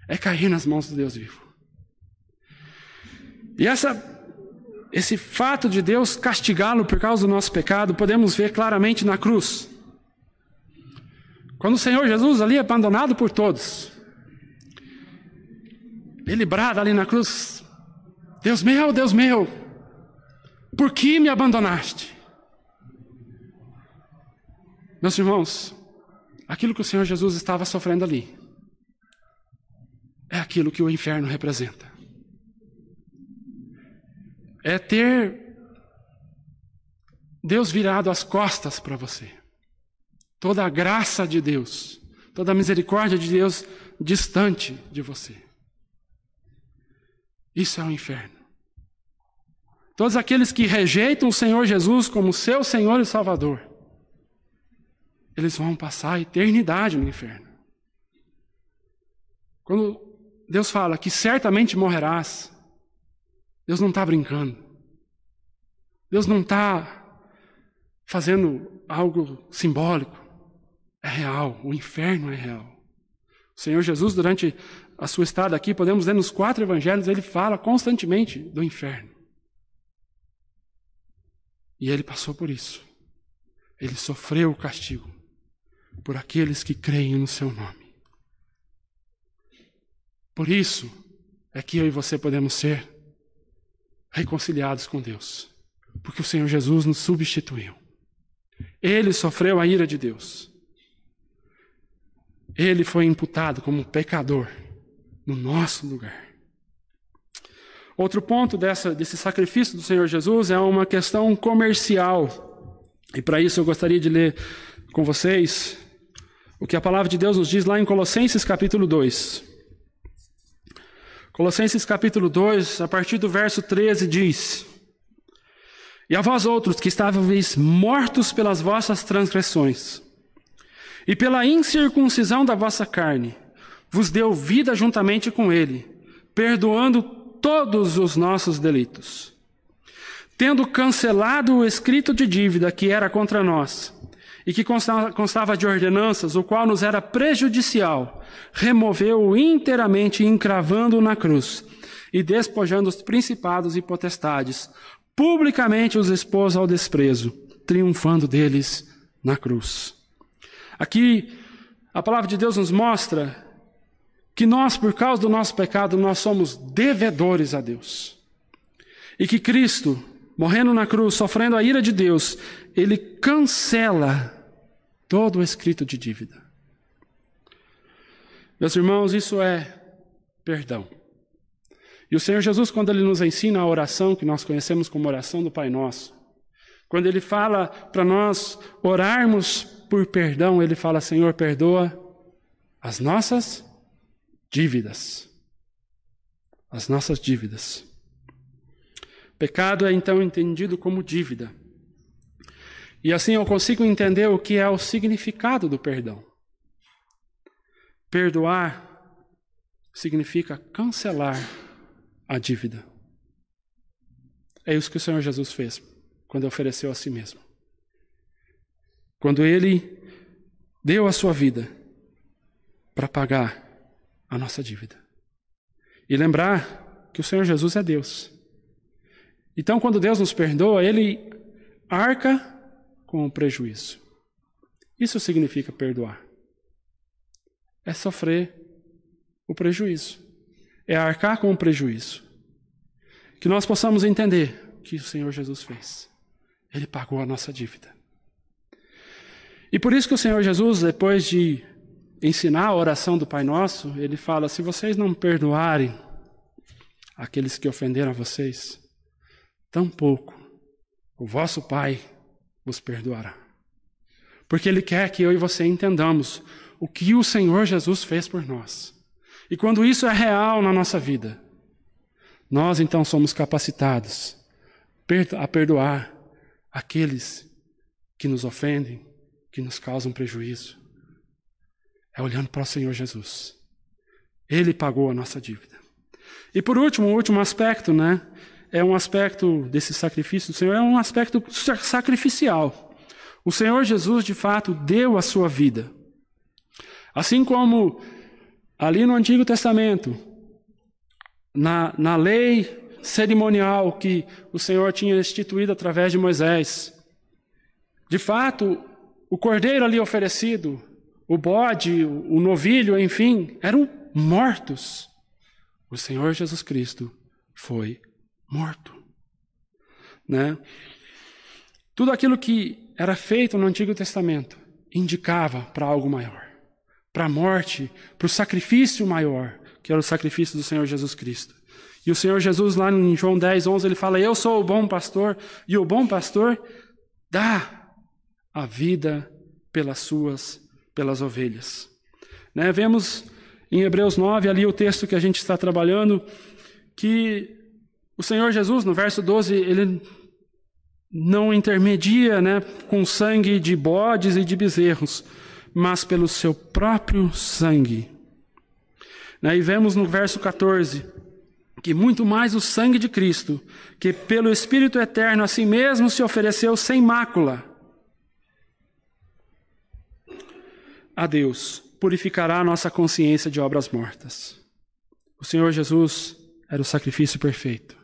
é cair nas mãos do Deus vivo. E essa esse fato de Deus castigá-lo por causa do nosso pecado, podemos ver claramente na cruz. Quando o Senhor Jesus ali é abandonado por todos, ele brada ali na cruz: Deus meu, Deus meu, por que me abandonaste? Meus irmãos, aquilo que o Senhor Jesus estava sofrendo ali é aquilo que o inferno representa é ter Deus virado as costas para você. Toda a graça de Deus, toda a misericórdia de Deus distante de você. Isso é o inferno. Todos aqueles que rejeitam o Senhor Jesus como seu Senhor e Salvador, eles vão passar a eternidade no inferno. Quando Deus fala que certamente morrerás, Deus não está brincando. Deus não está fazendo algo simbólico. É real. O inferno é real. O Senhor Jesus, durante a sua estada aqui, podemos ver nos quatro evangelhos, ele fala constantemente do inferno. E ele passou por isso. Ele sofreu o castigo por aqueles que creem no seu nome. Por isso é que eu e você podemos ser reconciliados com Deus, porque o Senhor Jesus nos substituiu. Ele sofreu a ira de Deus. Ele foi imputado como pecador no nosso lugar. Outro ponto dessa, desse sacrifício do Senhor Jesus é uma questão comercial. E para isso eu gostaria de ler com vocês o que a palavra de Deus nos diz lá em Colossenses capítulo 2. Colossenses capítulo 2, a partir do verso 13, diz: E a vós outros que estáveis mortos pelas vossas transgressões, e pela incircuncisão da vossa carne, vos deu vida juntamente com ele, perdoando todos os nossos delitos. Tendo cancelado o escrito de dívida que era contra nós, e que constava de ordenanças, o qual nos era prejudicial, removeu-o inteiramente, encravando na cruz, e despojando os principados e potestades, publicamente os expôs ao desprezo, triunfando deles na cruz. Aqui, a palavra de Deus nos mostra que nós, por causa do nosso pecado, nós somos devedores a Deus. E que Cristo morrendo na cruz, sofrendo a ira de Deus, ele cancela todo o escrito de dívida. Meus irmãos, isso é perdão. E o Senhor Jesus, quando ele nos ensina a oração que nós conhecemos como oração do Pai Nosso, quando ele fala para nós orarmos por perdão, ele fala: Senhor, perdoa as nossas dívidas. As nossas dívidas. Pecado é então entendido como dívida. E assim eu consigo entender o que é o significado do perdão. Perdoar significa cancelar a dívida. É isso que o Senhor Jesus fez quando ofereceu a si mesmo. Quando ele deu a sua vida para pagar a nossa dívida. E lembrar que o Senhor Jesus é Deus. Então, quando Deus nos perdoa, ele arca com o prejuízo. Isso significa perdoar. É sofrer o prejuízo. É arcar com o prejuízo. Que nós possamos entender o que o Senhor Jesus fez. Ele pagou a nossa dívida. E por isso que o Senhor Jesus, depois de ensinar a oração do Pai Nosso, ele fala: se vocês não perdoarem aqueles que ofenderam a vocês, tampouco o vosso Pai vos perdoará. Porque Ele quer que eu e você entendamos o que o Senhor Jesus fez por nós. E quando isso é real na nossa vida, nós então somos capacitados a perdoar aqueles que nos ofendem, que nos causam prejuízo. É olhando para o Senhor Jesus. Ele pagou a nossa dívida. E por último, o último aspecto, né? É um aspecto desse sacrifício do Senhor, é um aspecto sacrificial. O Senhor Jesus, de fato, deu a sua vida. Assim como ali no Antigo Testamento, na, na lei cerimonial que o Senhor tinha instituído através de Moisés. De fato, o cordeiro ali oferecido, o bode, o novilho, enfim, eram mortos. O Senhor Jesus Cristo foi morto. Né? Tudo aquilo que era feito no Antigo Testamento indicava para algo maior, para a morte, para o sacrifício maior, que era o sacrifício do Senhor Jesus Cristo. E o Senhor Jesus, lá em João 10, 11, ele fala: Eu sou o bom pastor, e o bom pastor dá a vida pelas suas, pelas ovelhas. Né? Vemos em Hebreus 9, ali o texto que a gente está trabalhando, que o Senhor Jesus, no verso 12, ele não intermedia né, com sangue de bodes e de bezerros, mas pelo seu próprio sangue. Né? E vemos no verso 14 que muito mais o sangue de Cristo, que pelo Espírito eterno a si mesmo se ofereceu sem mácula a Deus, purificará a nossa consciência de obras mortas. O Senhor Jesus era o sacrifício perfeito.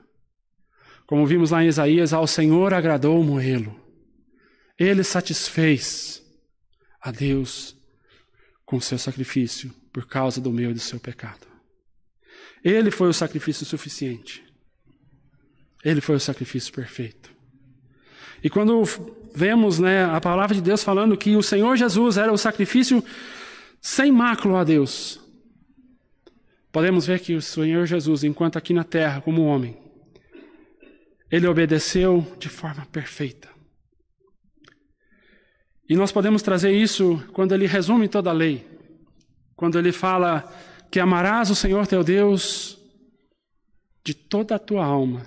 Como vimos lá em Isaías, ao Senhor agradou morrê-lo. Ele satisfez a Deus com seu sacrifício por causa do meu e do seu pecado. Ele foi o sacrifício suficiente. Ele foi o sacrifício perfeito. E quando vemos né, a palavra de Deus falando que o Senhor Jesus era o sacrifício sem mácula a Deus, podemos ver que o Senhor Jesus, enquanto aqui na terra, como homem, ele obedeceu de forma perfeita. E nós podemos trazer isso quando ele resume toda a lei, quando ele fala que amarás o Senhor teu Deus de toda a tua alma,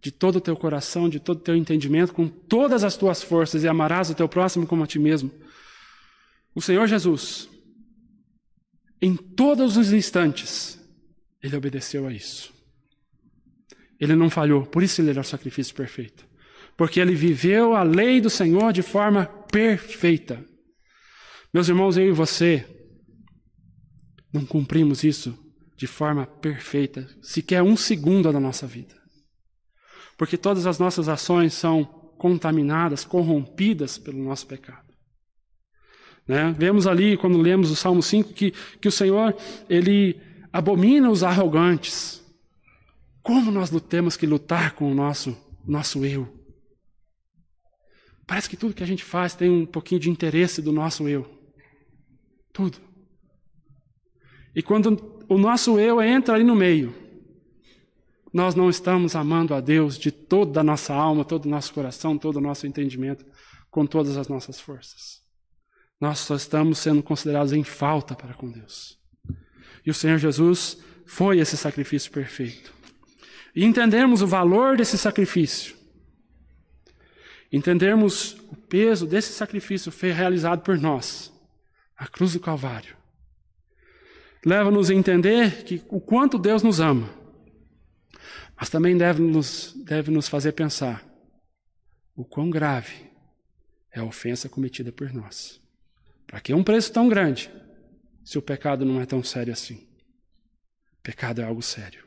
de todo o teu coração, de todo o teu entendimento, com todas as tuas forças, e amarás o teu próximo como a ti mesmo. O Senhor Jesus, em todos os instantes, ele obedeceu a isso. Ele não falhou, por isso ele era o sacrifício perfeito. Porque ele viveu a lei do Senhor de forma perfeita. Meus irmãos, eu e você, não cumprimos isso de forma perfeita, sequer um segundo da nossa vida. Porque todas as nossas ações são contaminadas, corrompidas pelo nosso pecado. Né? Vemos ali, quando lemos o Salmo 5, que, que o Senhor, Ele abomina os arrogantes. Como nós temos que lutar com o nosso nosso eu. Parece que tudo que a gente faz tem um pouquinho de interesse do nosso eu. Tudo. E quando o nosso eu entra ali no meio, nós não estamos amando a Deus de toda a nossa alma, todo o nosso coração, todo o nosso entendimento, com todas as nossas forças. Nós só estamos sendo considerados em falta para com Deus. E o Senhor Jesus foi esse sacrifício perfeito. E entendermos o valor desse sacrifício, entendermos o peso desse sacrifício foi realizado por nós, a cruz do Calvário, leva-nos a entender que o quanto Deus nos ama, mas também deve nos, deve nos fazer pensar o quão grave é a ofensa cometida por nós. Para que um preço tão grande se o pecado não é tão sério assim? Pecado é algo sério.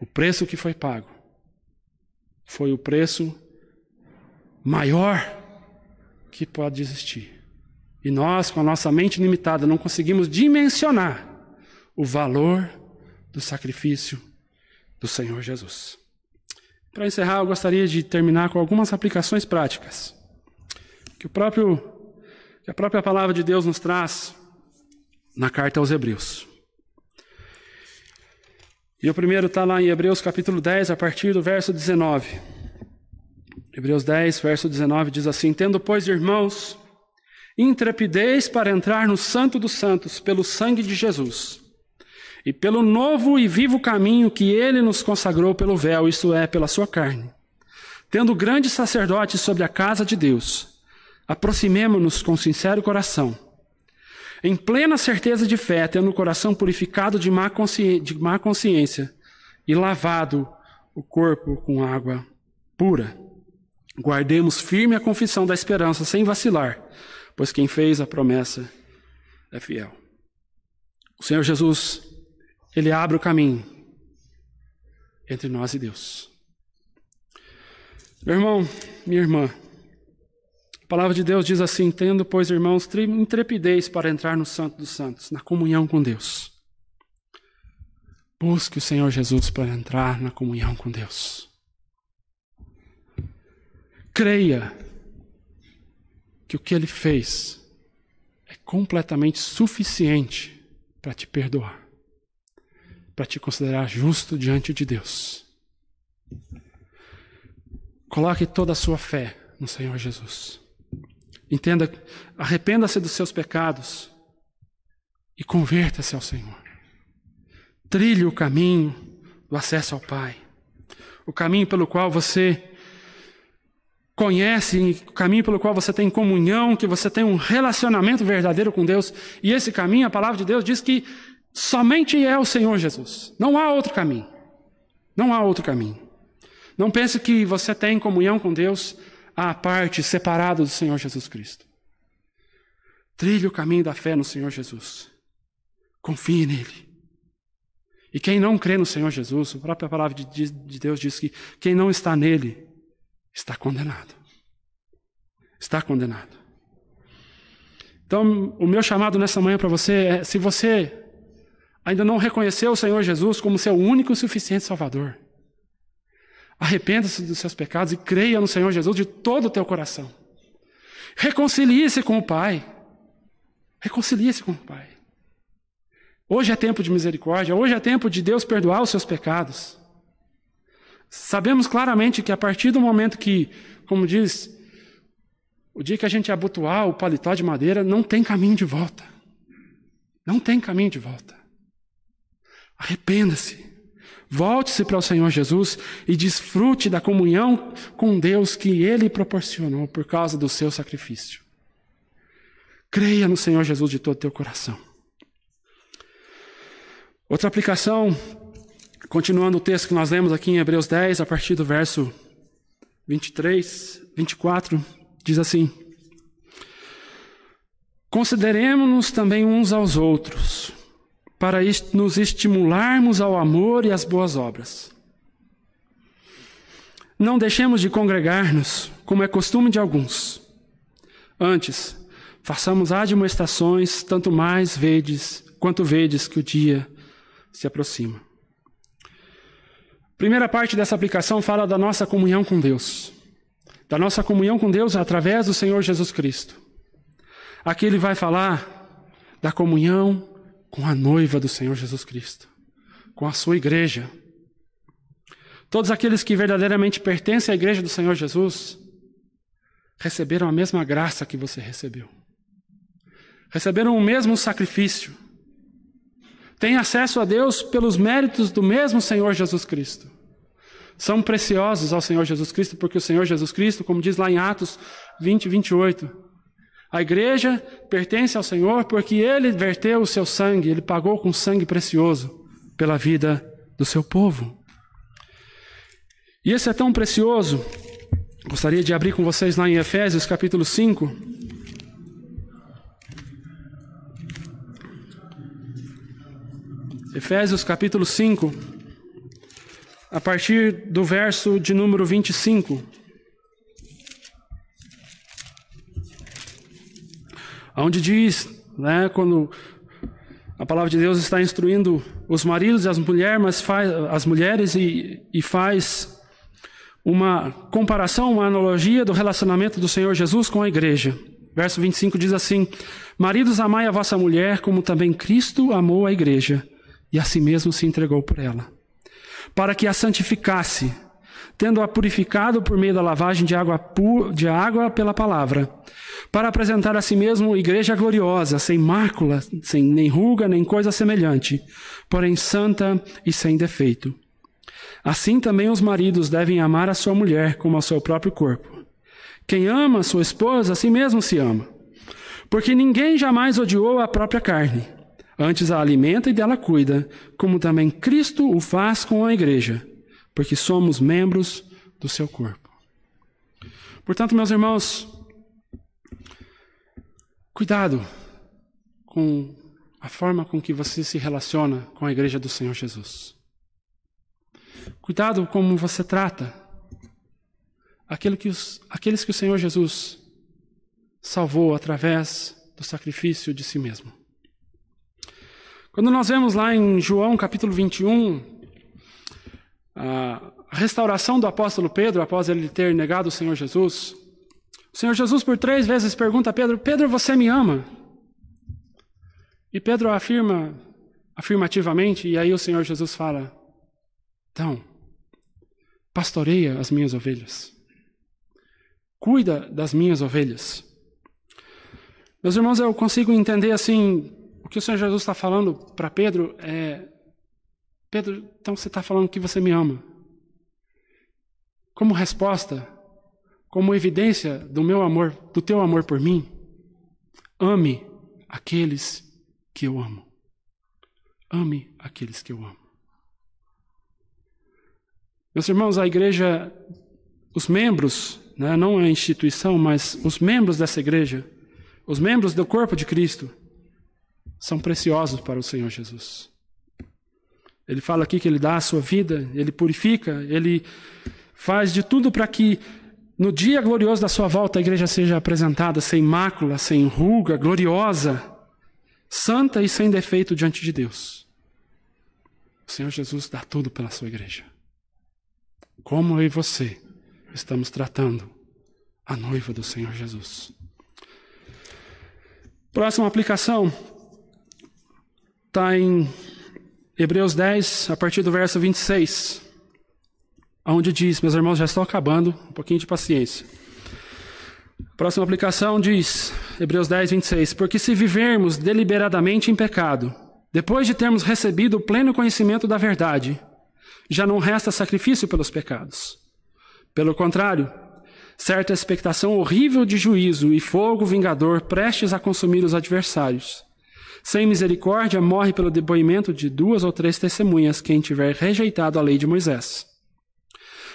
O preço que foi pago foi o preço maior que pode existir. E nós, com a nossa mente limitada, não conseguimos dimensionar o valor do sacrifício do Senhor Jesus. Para encerrar, eu gostaria de terminar com algumas aplicações práticas que o próprio que a própria palavra de Deus nos traz na carta aos Hebreus. E o primeiro está lá em Hebreus capítulo 10, a partir do verso 19. Hebreus 10, verso 19 diz assim: Tendo, pois, irmãos, intrepidez para entrar no Santo dos Santos pelo sangue de Jesus, e pelo novo e vivo caminho que ele nos consagrou pelo véu, isto é, pela sua carne. Tendo grande sacerdote sobre a casa de Deus, aproximemo-nos com sincero coração em plena certeza de fé, tendo o coração purificado de má, de má consciência e lavado o corpo com água pura. Guardemos firme a confissão da esperança sem vacilar, pois quem fez a promessa é fiel. O Senhor Jesus, ele abre o caminho entre nós e Deus. Meu irmão, minha irmã, a palavra de Deus diz assim: Tendo, pois, irmãos, intrepidez para entrar no Santo dos Santos, na comunhão com Deus. Busque o Senhor Jesus para entrar na comunhão com Deus. Creia que o que ele fez é completamente suficiente para te perdoar, para te considerar justo diante de Deus. Coloque toda a sua fé no Senhor Jesus. Entenda, arrependa-se dos seus pecados e converta-se ao Senhor. Trilhe o caminho do acesso ao Pai. O caminho pelo qual você conhece, o caminho pelo qual você tem comunhão, que você tem um relacionamento verdadeiro com Deus. E esse caminho, a palavra de Deus diz que somente é o Senhor Jesus. Não há outro caminho. Não há outro caminho. Não pense que você tem comunhão com Deus à parte, separado do Senhor Jesus Cristo. Trilhe o caminho da fé no Senhor Jesus. Confie nele. E quem não crê no Senhor Jesus, a própria palavra de Deus diz que quem não está nele está condenado. Está condenado. Então, o meu chamado nessa manhã para você é: se você ainda não reconheceu o Senhor Jesus como seu único e suficiente Salvador, Arrependa-se dos seus pecados e creia no Senhor Jesus de todo o teu coração. Reconcilie-se com o Pai. Reconcilie-se com o Pai. Hoje é tempo de misericórdia, hoje é tempo de Deus perdoar os seus pecados. Sabemos claramente que a partir do momento que, como diz, o dia que a gente abotoar o paletó de madeira, não tem caminho de volta. Não tem caminho de volta. Arrependa-se. Volte-se para o Senhor Jesus e desfrute da comunhão com Deus que Ele proporcionou por causa do seu sacrifício. Creia no Senhor Jesus de todo o teu coração. Outra aplicação, continuando o texto que nós lemos aqui em Hebreus 10, a partir do verso 23, 24, diz assim: Consideremos-nos também uns aos outros para nos estimularmos ao amor e às boas obras. Não deixemos de congregar-nos, como é costume de alguns. Antes, façamos admoestações, tanto mais vedes, quanto vedes que o dia se aproxima. Primeira parte dessa aplicação fala da nossa comunhão com Deus. Da nossa comunhão com Deus através do Senhor Jesus Cristo. Aqui ele vai falar da comunhão com a noiva do Senhor Jesus Cristo, com a sua igreja. Todos aqueles que verdadeiramente pertencem à igreja do Senhor Jesus receberam a mesma graça que você recebeu. Receberam o mesmo sacrifício têm acesso a Deus pelos méritos do mesmo Senhor Jesus Cristo. São preciosos ao Senhor Jesus Cristo, porque o Senhor Jesus Cristo, como diz lá em Atos 20, 28, a igreja pertence ao Senhor porque ele verteu o seu sangue, ele pagou com sangue precioso pela vida do seu povo. E esse é tão precioso, gostaria de abrir com vocês lá em Efésios capítulo 5. Efésios capítulo 5, a partir do verso de número 25. Onde diz, né, quando a palavra de Deus está instruindo os maridos e as mulheres, mas faz, as mulheres e, e faz uma comparação, uma analogia do relacionamento do Senhor Jesus com a igreja. Verso 25 diz assim: Maridos, amai a vossa mulher, como também Cristo amou a igreja e a si mesmo se entregou por ela, para que a santificasse, tendo-a purificado por meio da lavagem de água, de água pela palavra, para apresentar a si mesmo igreja gloriosa, sem mácula, sem nem ruga, nem coisa semelhante, porém santa e sem defeito. Assim também os maridos devem amar a sua mulher como ao seu próprio corpo. Quem ama a sua esposa, a si mesmo se ama. Porque ninguém jamais odiou a própria carne Antes a alimenta e dela cuida, como também Cristo o faz com a igreja, porque somos membros do seu corpo. Portanto, meus irmãos, cuidado com a forma com que você se relaciona com a igreja do Senhor Jesus. Cuidado como você trata aquele que os, aqueles que o Senhor Jesus salvou através do sacrifício de si mesmo. Quando nós vemos lá em João capítulo 21, a restauração do apóstolo Pedro após ele ter negado o Senhor Jesus, o Senhor Jesus por três vezes pergunta a Pedro: Pedro, você me ama? E Pedro afirma afirmativamente, e aí o Senhor Jesus fala: Então, pastoreia as minhas ovelhas, cuida das minhas ovelhas. Meus irmãos, eu consigo entender assim que o Senhor Jesus está falando para Pedro é: Pedro, então você está falando que você me ama. Como resposta, como evidência do meu amor, do teu amor por mim, ame aqueles que eu amo. Ame aqueles que eu amo. Meus irmãos, a igreja, os membros, né, não a instituição, mas os membros dessa igreja, os membros do corpo de Cristo, são preciosos para o Senhor Jesus. Ele fala aqui que ele dá a sua vida, ele purifica, ele faz de tudo para que no dia glorioso da sua volta a igreja seja apresentada sem mácula, sem ruga, gloriosa, santa e sem defeito diante de Deus. O Senhor Jesus dá tudo pela sua igreja. Como eu e você estamos tratando a noiva do Senhor Jesus. Próxima aplicação está em Hebreus 10, a partir do verso 26, onde diz: Meus irmãos, já estou acabando, um pouquinho de paciência. Próxima aplicação diz, Hebreus 10, 26, Porque se vivermos deliberadamente em pecado, depois de termos recebido o pleno conhecimento da verdade, já não resta sacrifício pelos pecados. Pelo contrário, certa expectação horrível de juízo e fogo vingador prestes a consumir os adversários. Sem misericórdia, morre pelo depoimento de duas ou três testemunhas quem tiver rejeitado a lei de Moisés.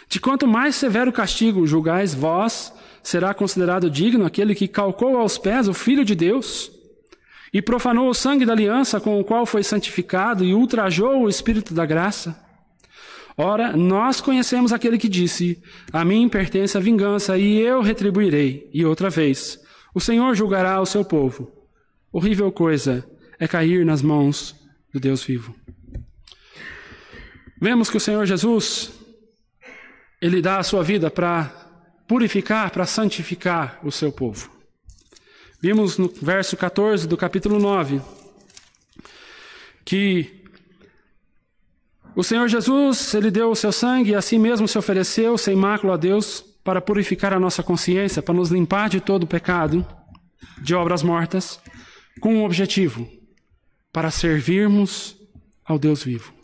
De quanto mais severo castigo julgais vós, será considerado digno aquele que calcou aos pés o Filho de Deus e profanou o sangue da aliança com o qual foi santificado e ultrajou o Espírito da graça. Ora, nós conhecemos aquele que disse: A mim pertence a vingança e eu retribuirei. E outra vez, o Senhor julgará o seu povo. Horrível coisa é cair nas mãos do Deus vivo. Vemos que o Senhor Jesus ele dá a sua vida para purificar, para santificar o seu povo. Vimos no verso 14 do capítulo 9 que o Senhor Jesus, ele deu o seu sangue e assim mesmo se ofereceu sem mácula a Deus para purificar a nossa consciência, para nos limpar de todo o pecado, de obras mortas, com um objetivo: para servirmos ao Deus vivo.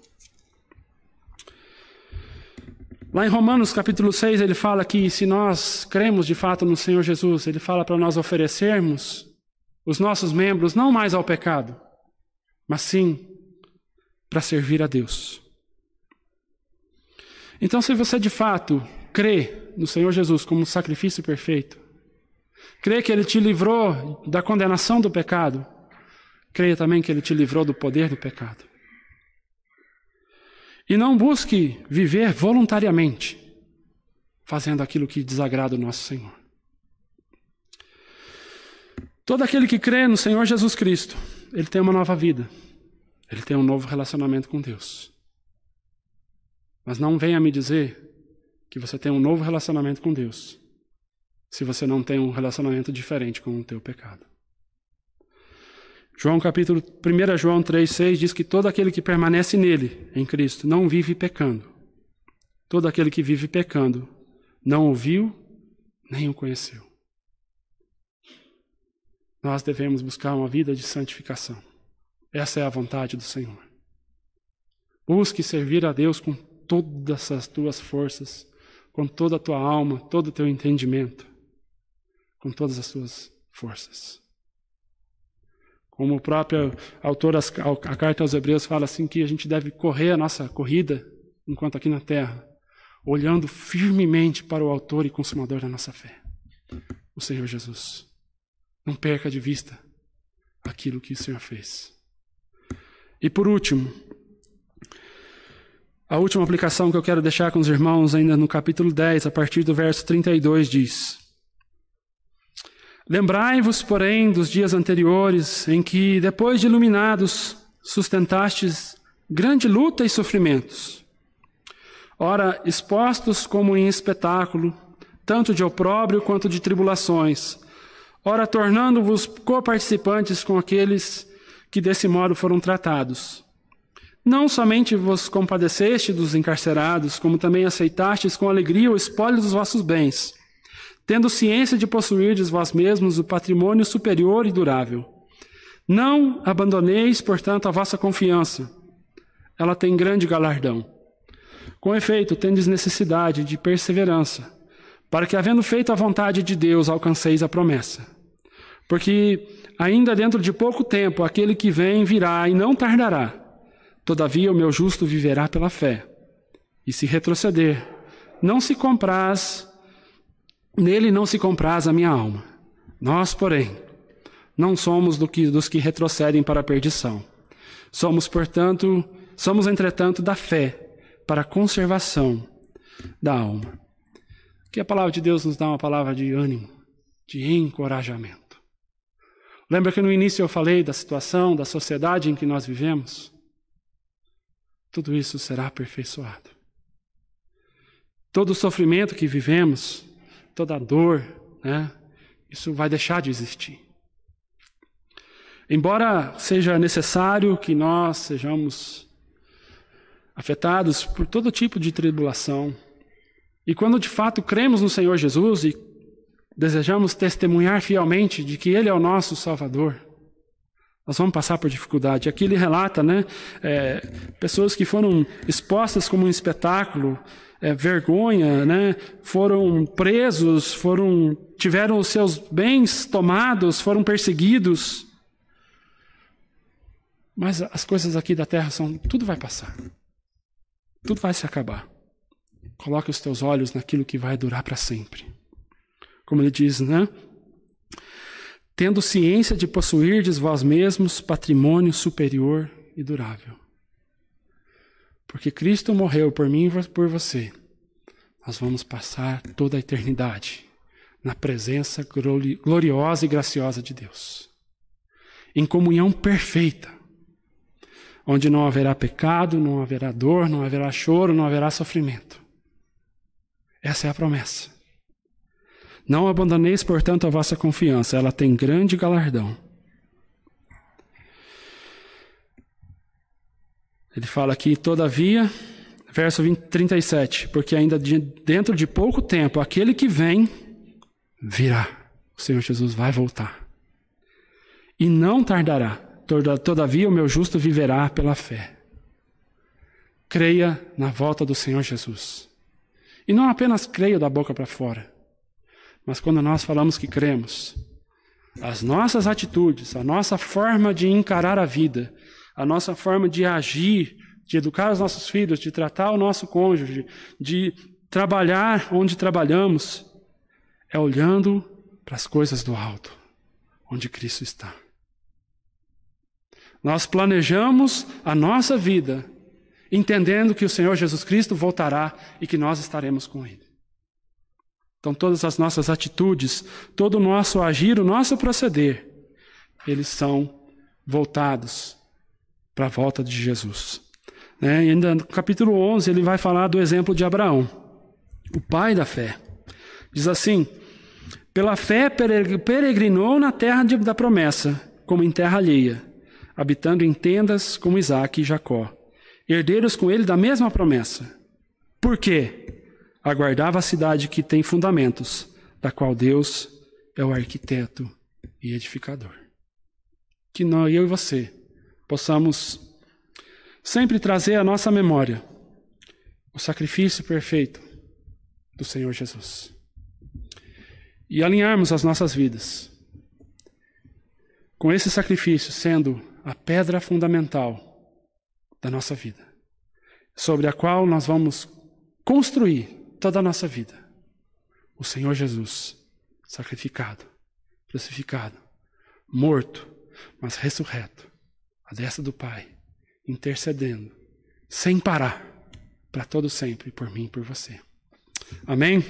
Lá em Romanos capítulo 6, ele fala que se nós cremos de fato no Senhor Jesus, ele fala para nós oferecermos os nossos membros não mais ao pecado, mas sim para servir a Deus. Então, se você de fato crê no Senhor Jesus como sacrifício perfeito, crê que ele te livrou da condenação do pecado, creia também que ele te livrou do poder do pecado. E não busque viver voluntariamente, fazendo aquilo que desagrada o nosso Senhor. Todo aquele que crê no Senhor Jesus Cristo, ele tem uma nova vida. Ele tem um novo relacionamento com Deus. Mas não venha me dizer que você tem um novo relacionamento com Deus, se você não tem um relacionamento diferente com o teu pecado. João capítulo 1 João 3,6 diz que todo aquele que permanece nele, em Cristo, não vive pecando. Todo aquele que vive pecando não ouviu nem o conheceu. Nós devemos buscar uma vida de santificação. Essa é a vontade do Senhor. Busque servir a Deus com todas as tuas forças, com toda a tua alma, todo o teu entendimento, com todas as tuas forças. Como o próprio autor, a carta aos Hebreus fala assim, que a gente deve correr a nossa corrida, enquanto aqui na terra, olhando firmemente para o autor e consumador da nossa fé, o Senhor Jesus. Não perca de vista aquilo que o Senhor fez. E por último, a última aplicação que eu quero deixar com os irmãos, ainda no capítulo 10, a partir do verso 32, diz: Lembrai-vos, porém, dos dias anteriores, em que, depois de iluminados, sustentastes grande luta e sofrimentos. Ora, expostos como em espetáculo, tanto de opróbrio quanto de tribulações, ora, tornando-vos coparticipantes com aqueles que desse modo foram tratados. Não somente vos compadeceste dos encarcerados, como também aceitastes com alegria o espólio dos vossos bens tendo ciência de possuirdes vós mesmos o patrimônio superior e durável. Não abandoneis, portanto, a vossa confiança. Ela tem grande galardão. Com efeito, tendes necessidade de perseverança, para que, havendo feito a vontade de Deus, alcanceis a promessa. Porque ainda dentro de pouco tempo aquele que vem virá e não tardará. Todavia o meu justo viverá pela fé. E se retroceder, não se compraz Nele não se compraz a minha alma. Nós, porém, não somos do que, dos que retrocedem para a perdição. Somos, portanto, somos, entretanto, da fé para a conservação da alma. Que a palavra de Deus nos dá uma palavra de ânimo, de encorajamento. Lembra que no início eu falei da situação, da sociedade em que nós vivemos? Tudo isso será aperfeiçoado. Todo o sofrimento que vivemos toda dor, né? Isso vai deixar de existir. Embora seja necessário que nós sejamos afetados por todo tipo de tribulação, e quando de fato cremos no Senhor Jesus e desejamos testemunhar fielmente de que Ele é o nosso Salvador, nós vamos passar por dificuldade. Aqui ele relata, né, é, pessoas que foram expostas como um espetáculo, é, vergonha, né? foram presos, foram tiveram os seus bens tomados, foram perseguidos. Mas as coisas aqui da terra são tudo vai passar. Tudo vai se acabar. Coloque os teus olhos naquilo que vai durar para sempre. Como ele diz, né? Tendo ciência de possuirdes vós mesmos patrimônio superior e durável. Porque Cristo morreu por mim e por você. Nós vamos passar toda a eternidade na presença gloriosa e graciosa de Deus. Em comunhão perfeita, onde não haverá pecado, não haverá dor, não haverá choro, não haverá sofrimento. Essa é a promessa. Não abandoneis, portanto, a vossa confiança, ela tem grande galardão. Ele fala aqui, todavia, verso 20, 37, porque ainda de, dentro de pouco tempo, aquele que vem virá. O Senhor Jesus vai voltar. E não tardará. Todavia, o meu justo viverá pela fé. Creia na volta do Senhor Jesus. E não apenas creia da boca para fora, mas quando nós falamos que cremos, as nossas atitudes, a nossa forma de encarar a vida, a nossa forma de agir, de educar os nossos filhos, de tratar o nosso cônjuge, de trabalhar onde trabalhamos, é olhando para as coisas do alto, onde Cristo está. Nós planejamos a nossa vida entendendo que o Senhor Jesus Cristo voltará e que nós estaremos com Ele. Então, todas as nossas atitudes, todo o nosso agir, o nosso proceder, eles são voltados para a volta de Jesus. Né? E ainda no capítulo 11, ele vai falar do exemplo de Abraão, o pai da fé. Diz assim: Pela fé peregrinou na terra da promessa, como em terra alheia, habitando em tendas como Isaac e Jacó herdeiros com ele da mesma promessa. Por quê? Aguardava a cidade que tem fundamentos, da qual Deus é o arquiteto e edificador. Que nós, eu e você, possamos sempre trazer à nossa memória o sacrifício perfeito do Senhor Jesus. E alinharmos as nossas vidas com esse sacrifício sendo a pedra fundamental da nossa vida, sobre a qual nós vamos construir toda a nossa vida. O Senhor Jesus, sacrificado, crucificado, morto, mas ressurreto, à destra do Pai, intercedendo, sem parar, para todo sempre, por mim e por você. Amém?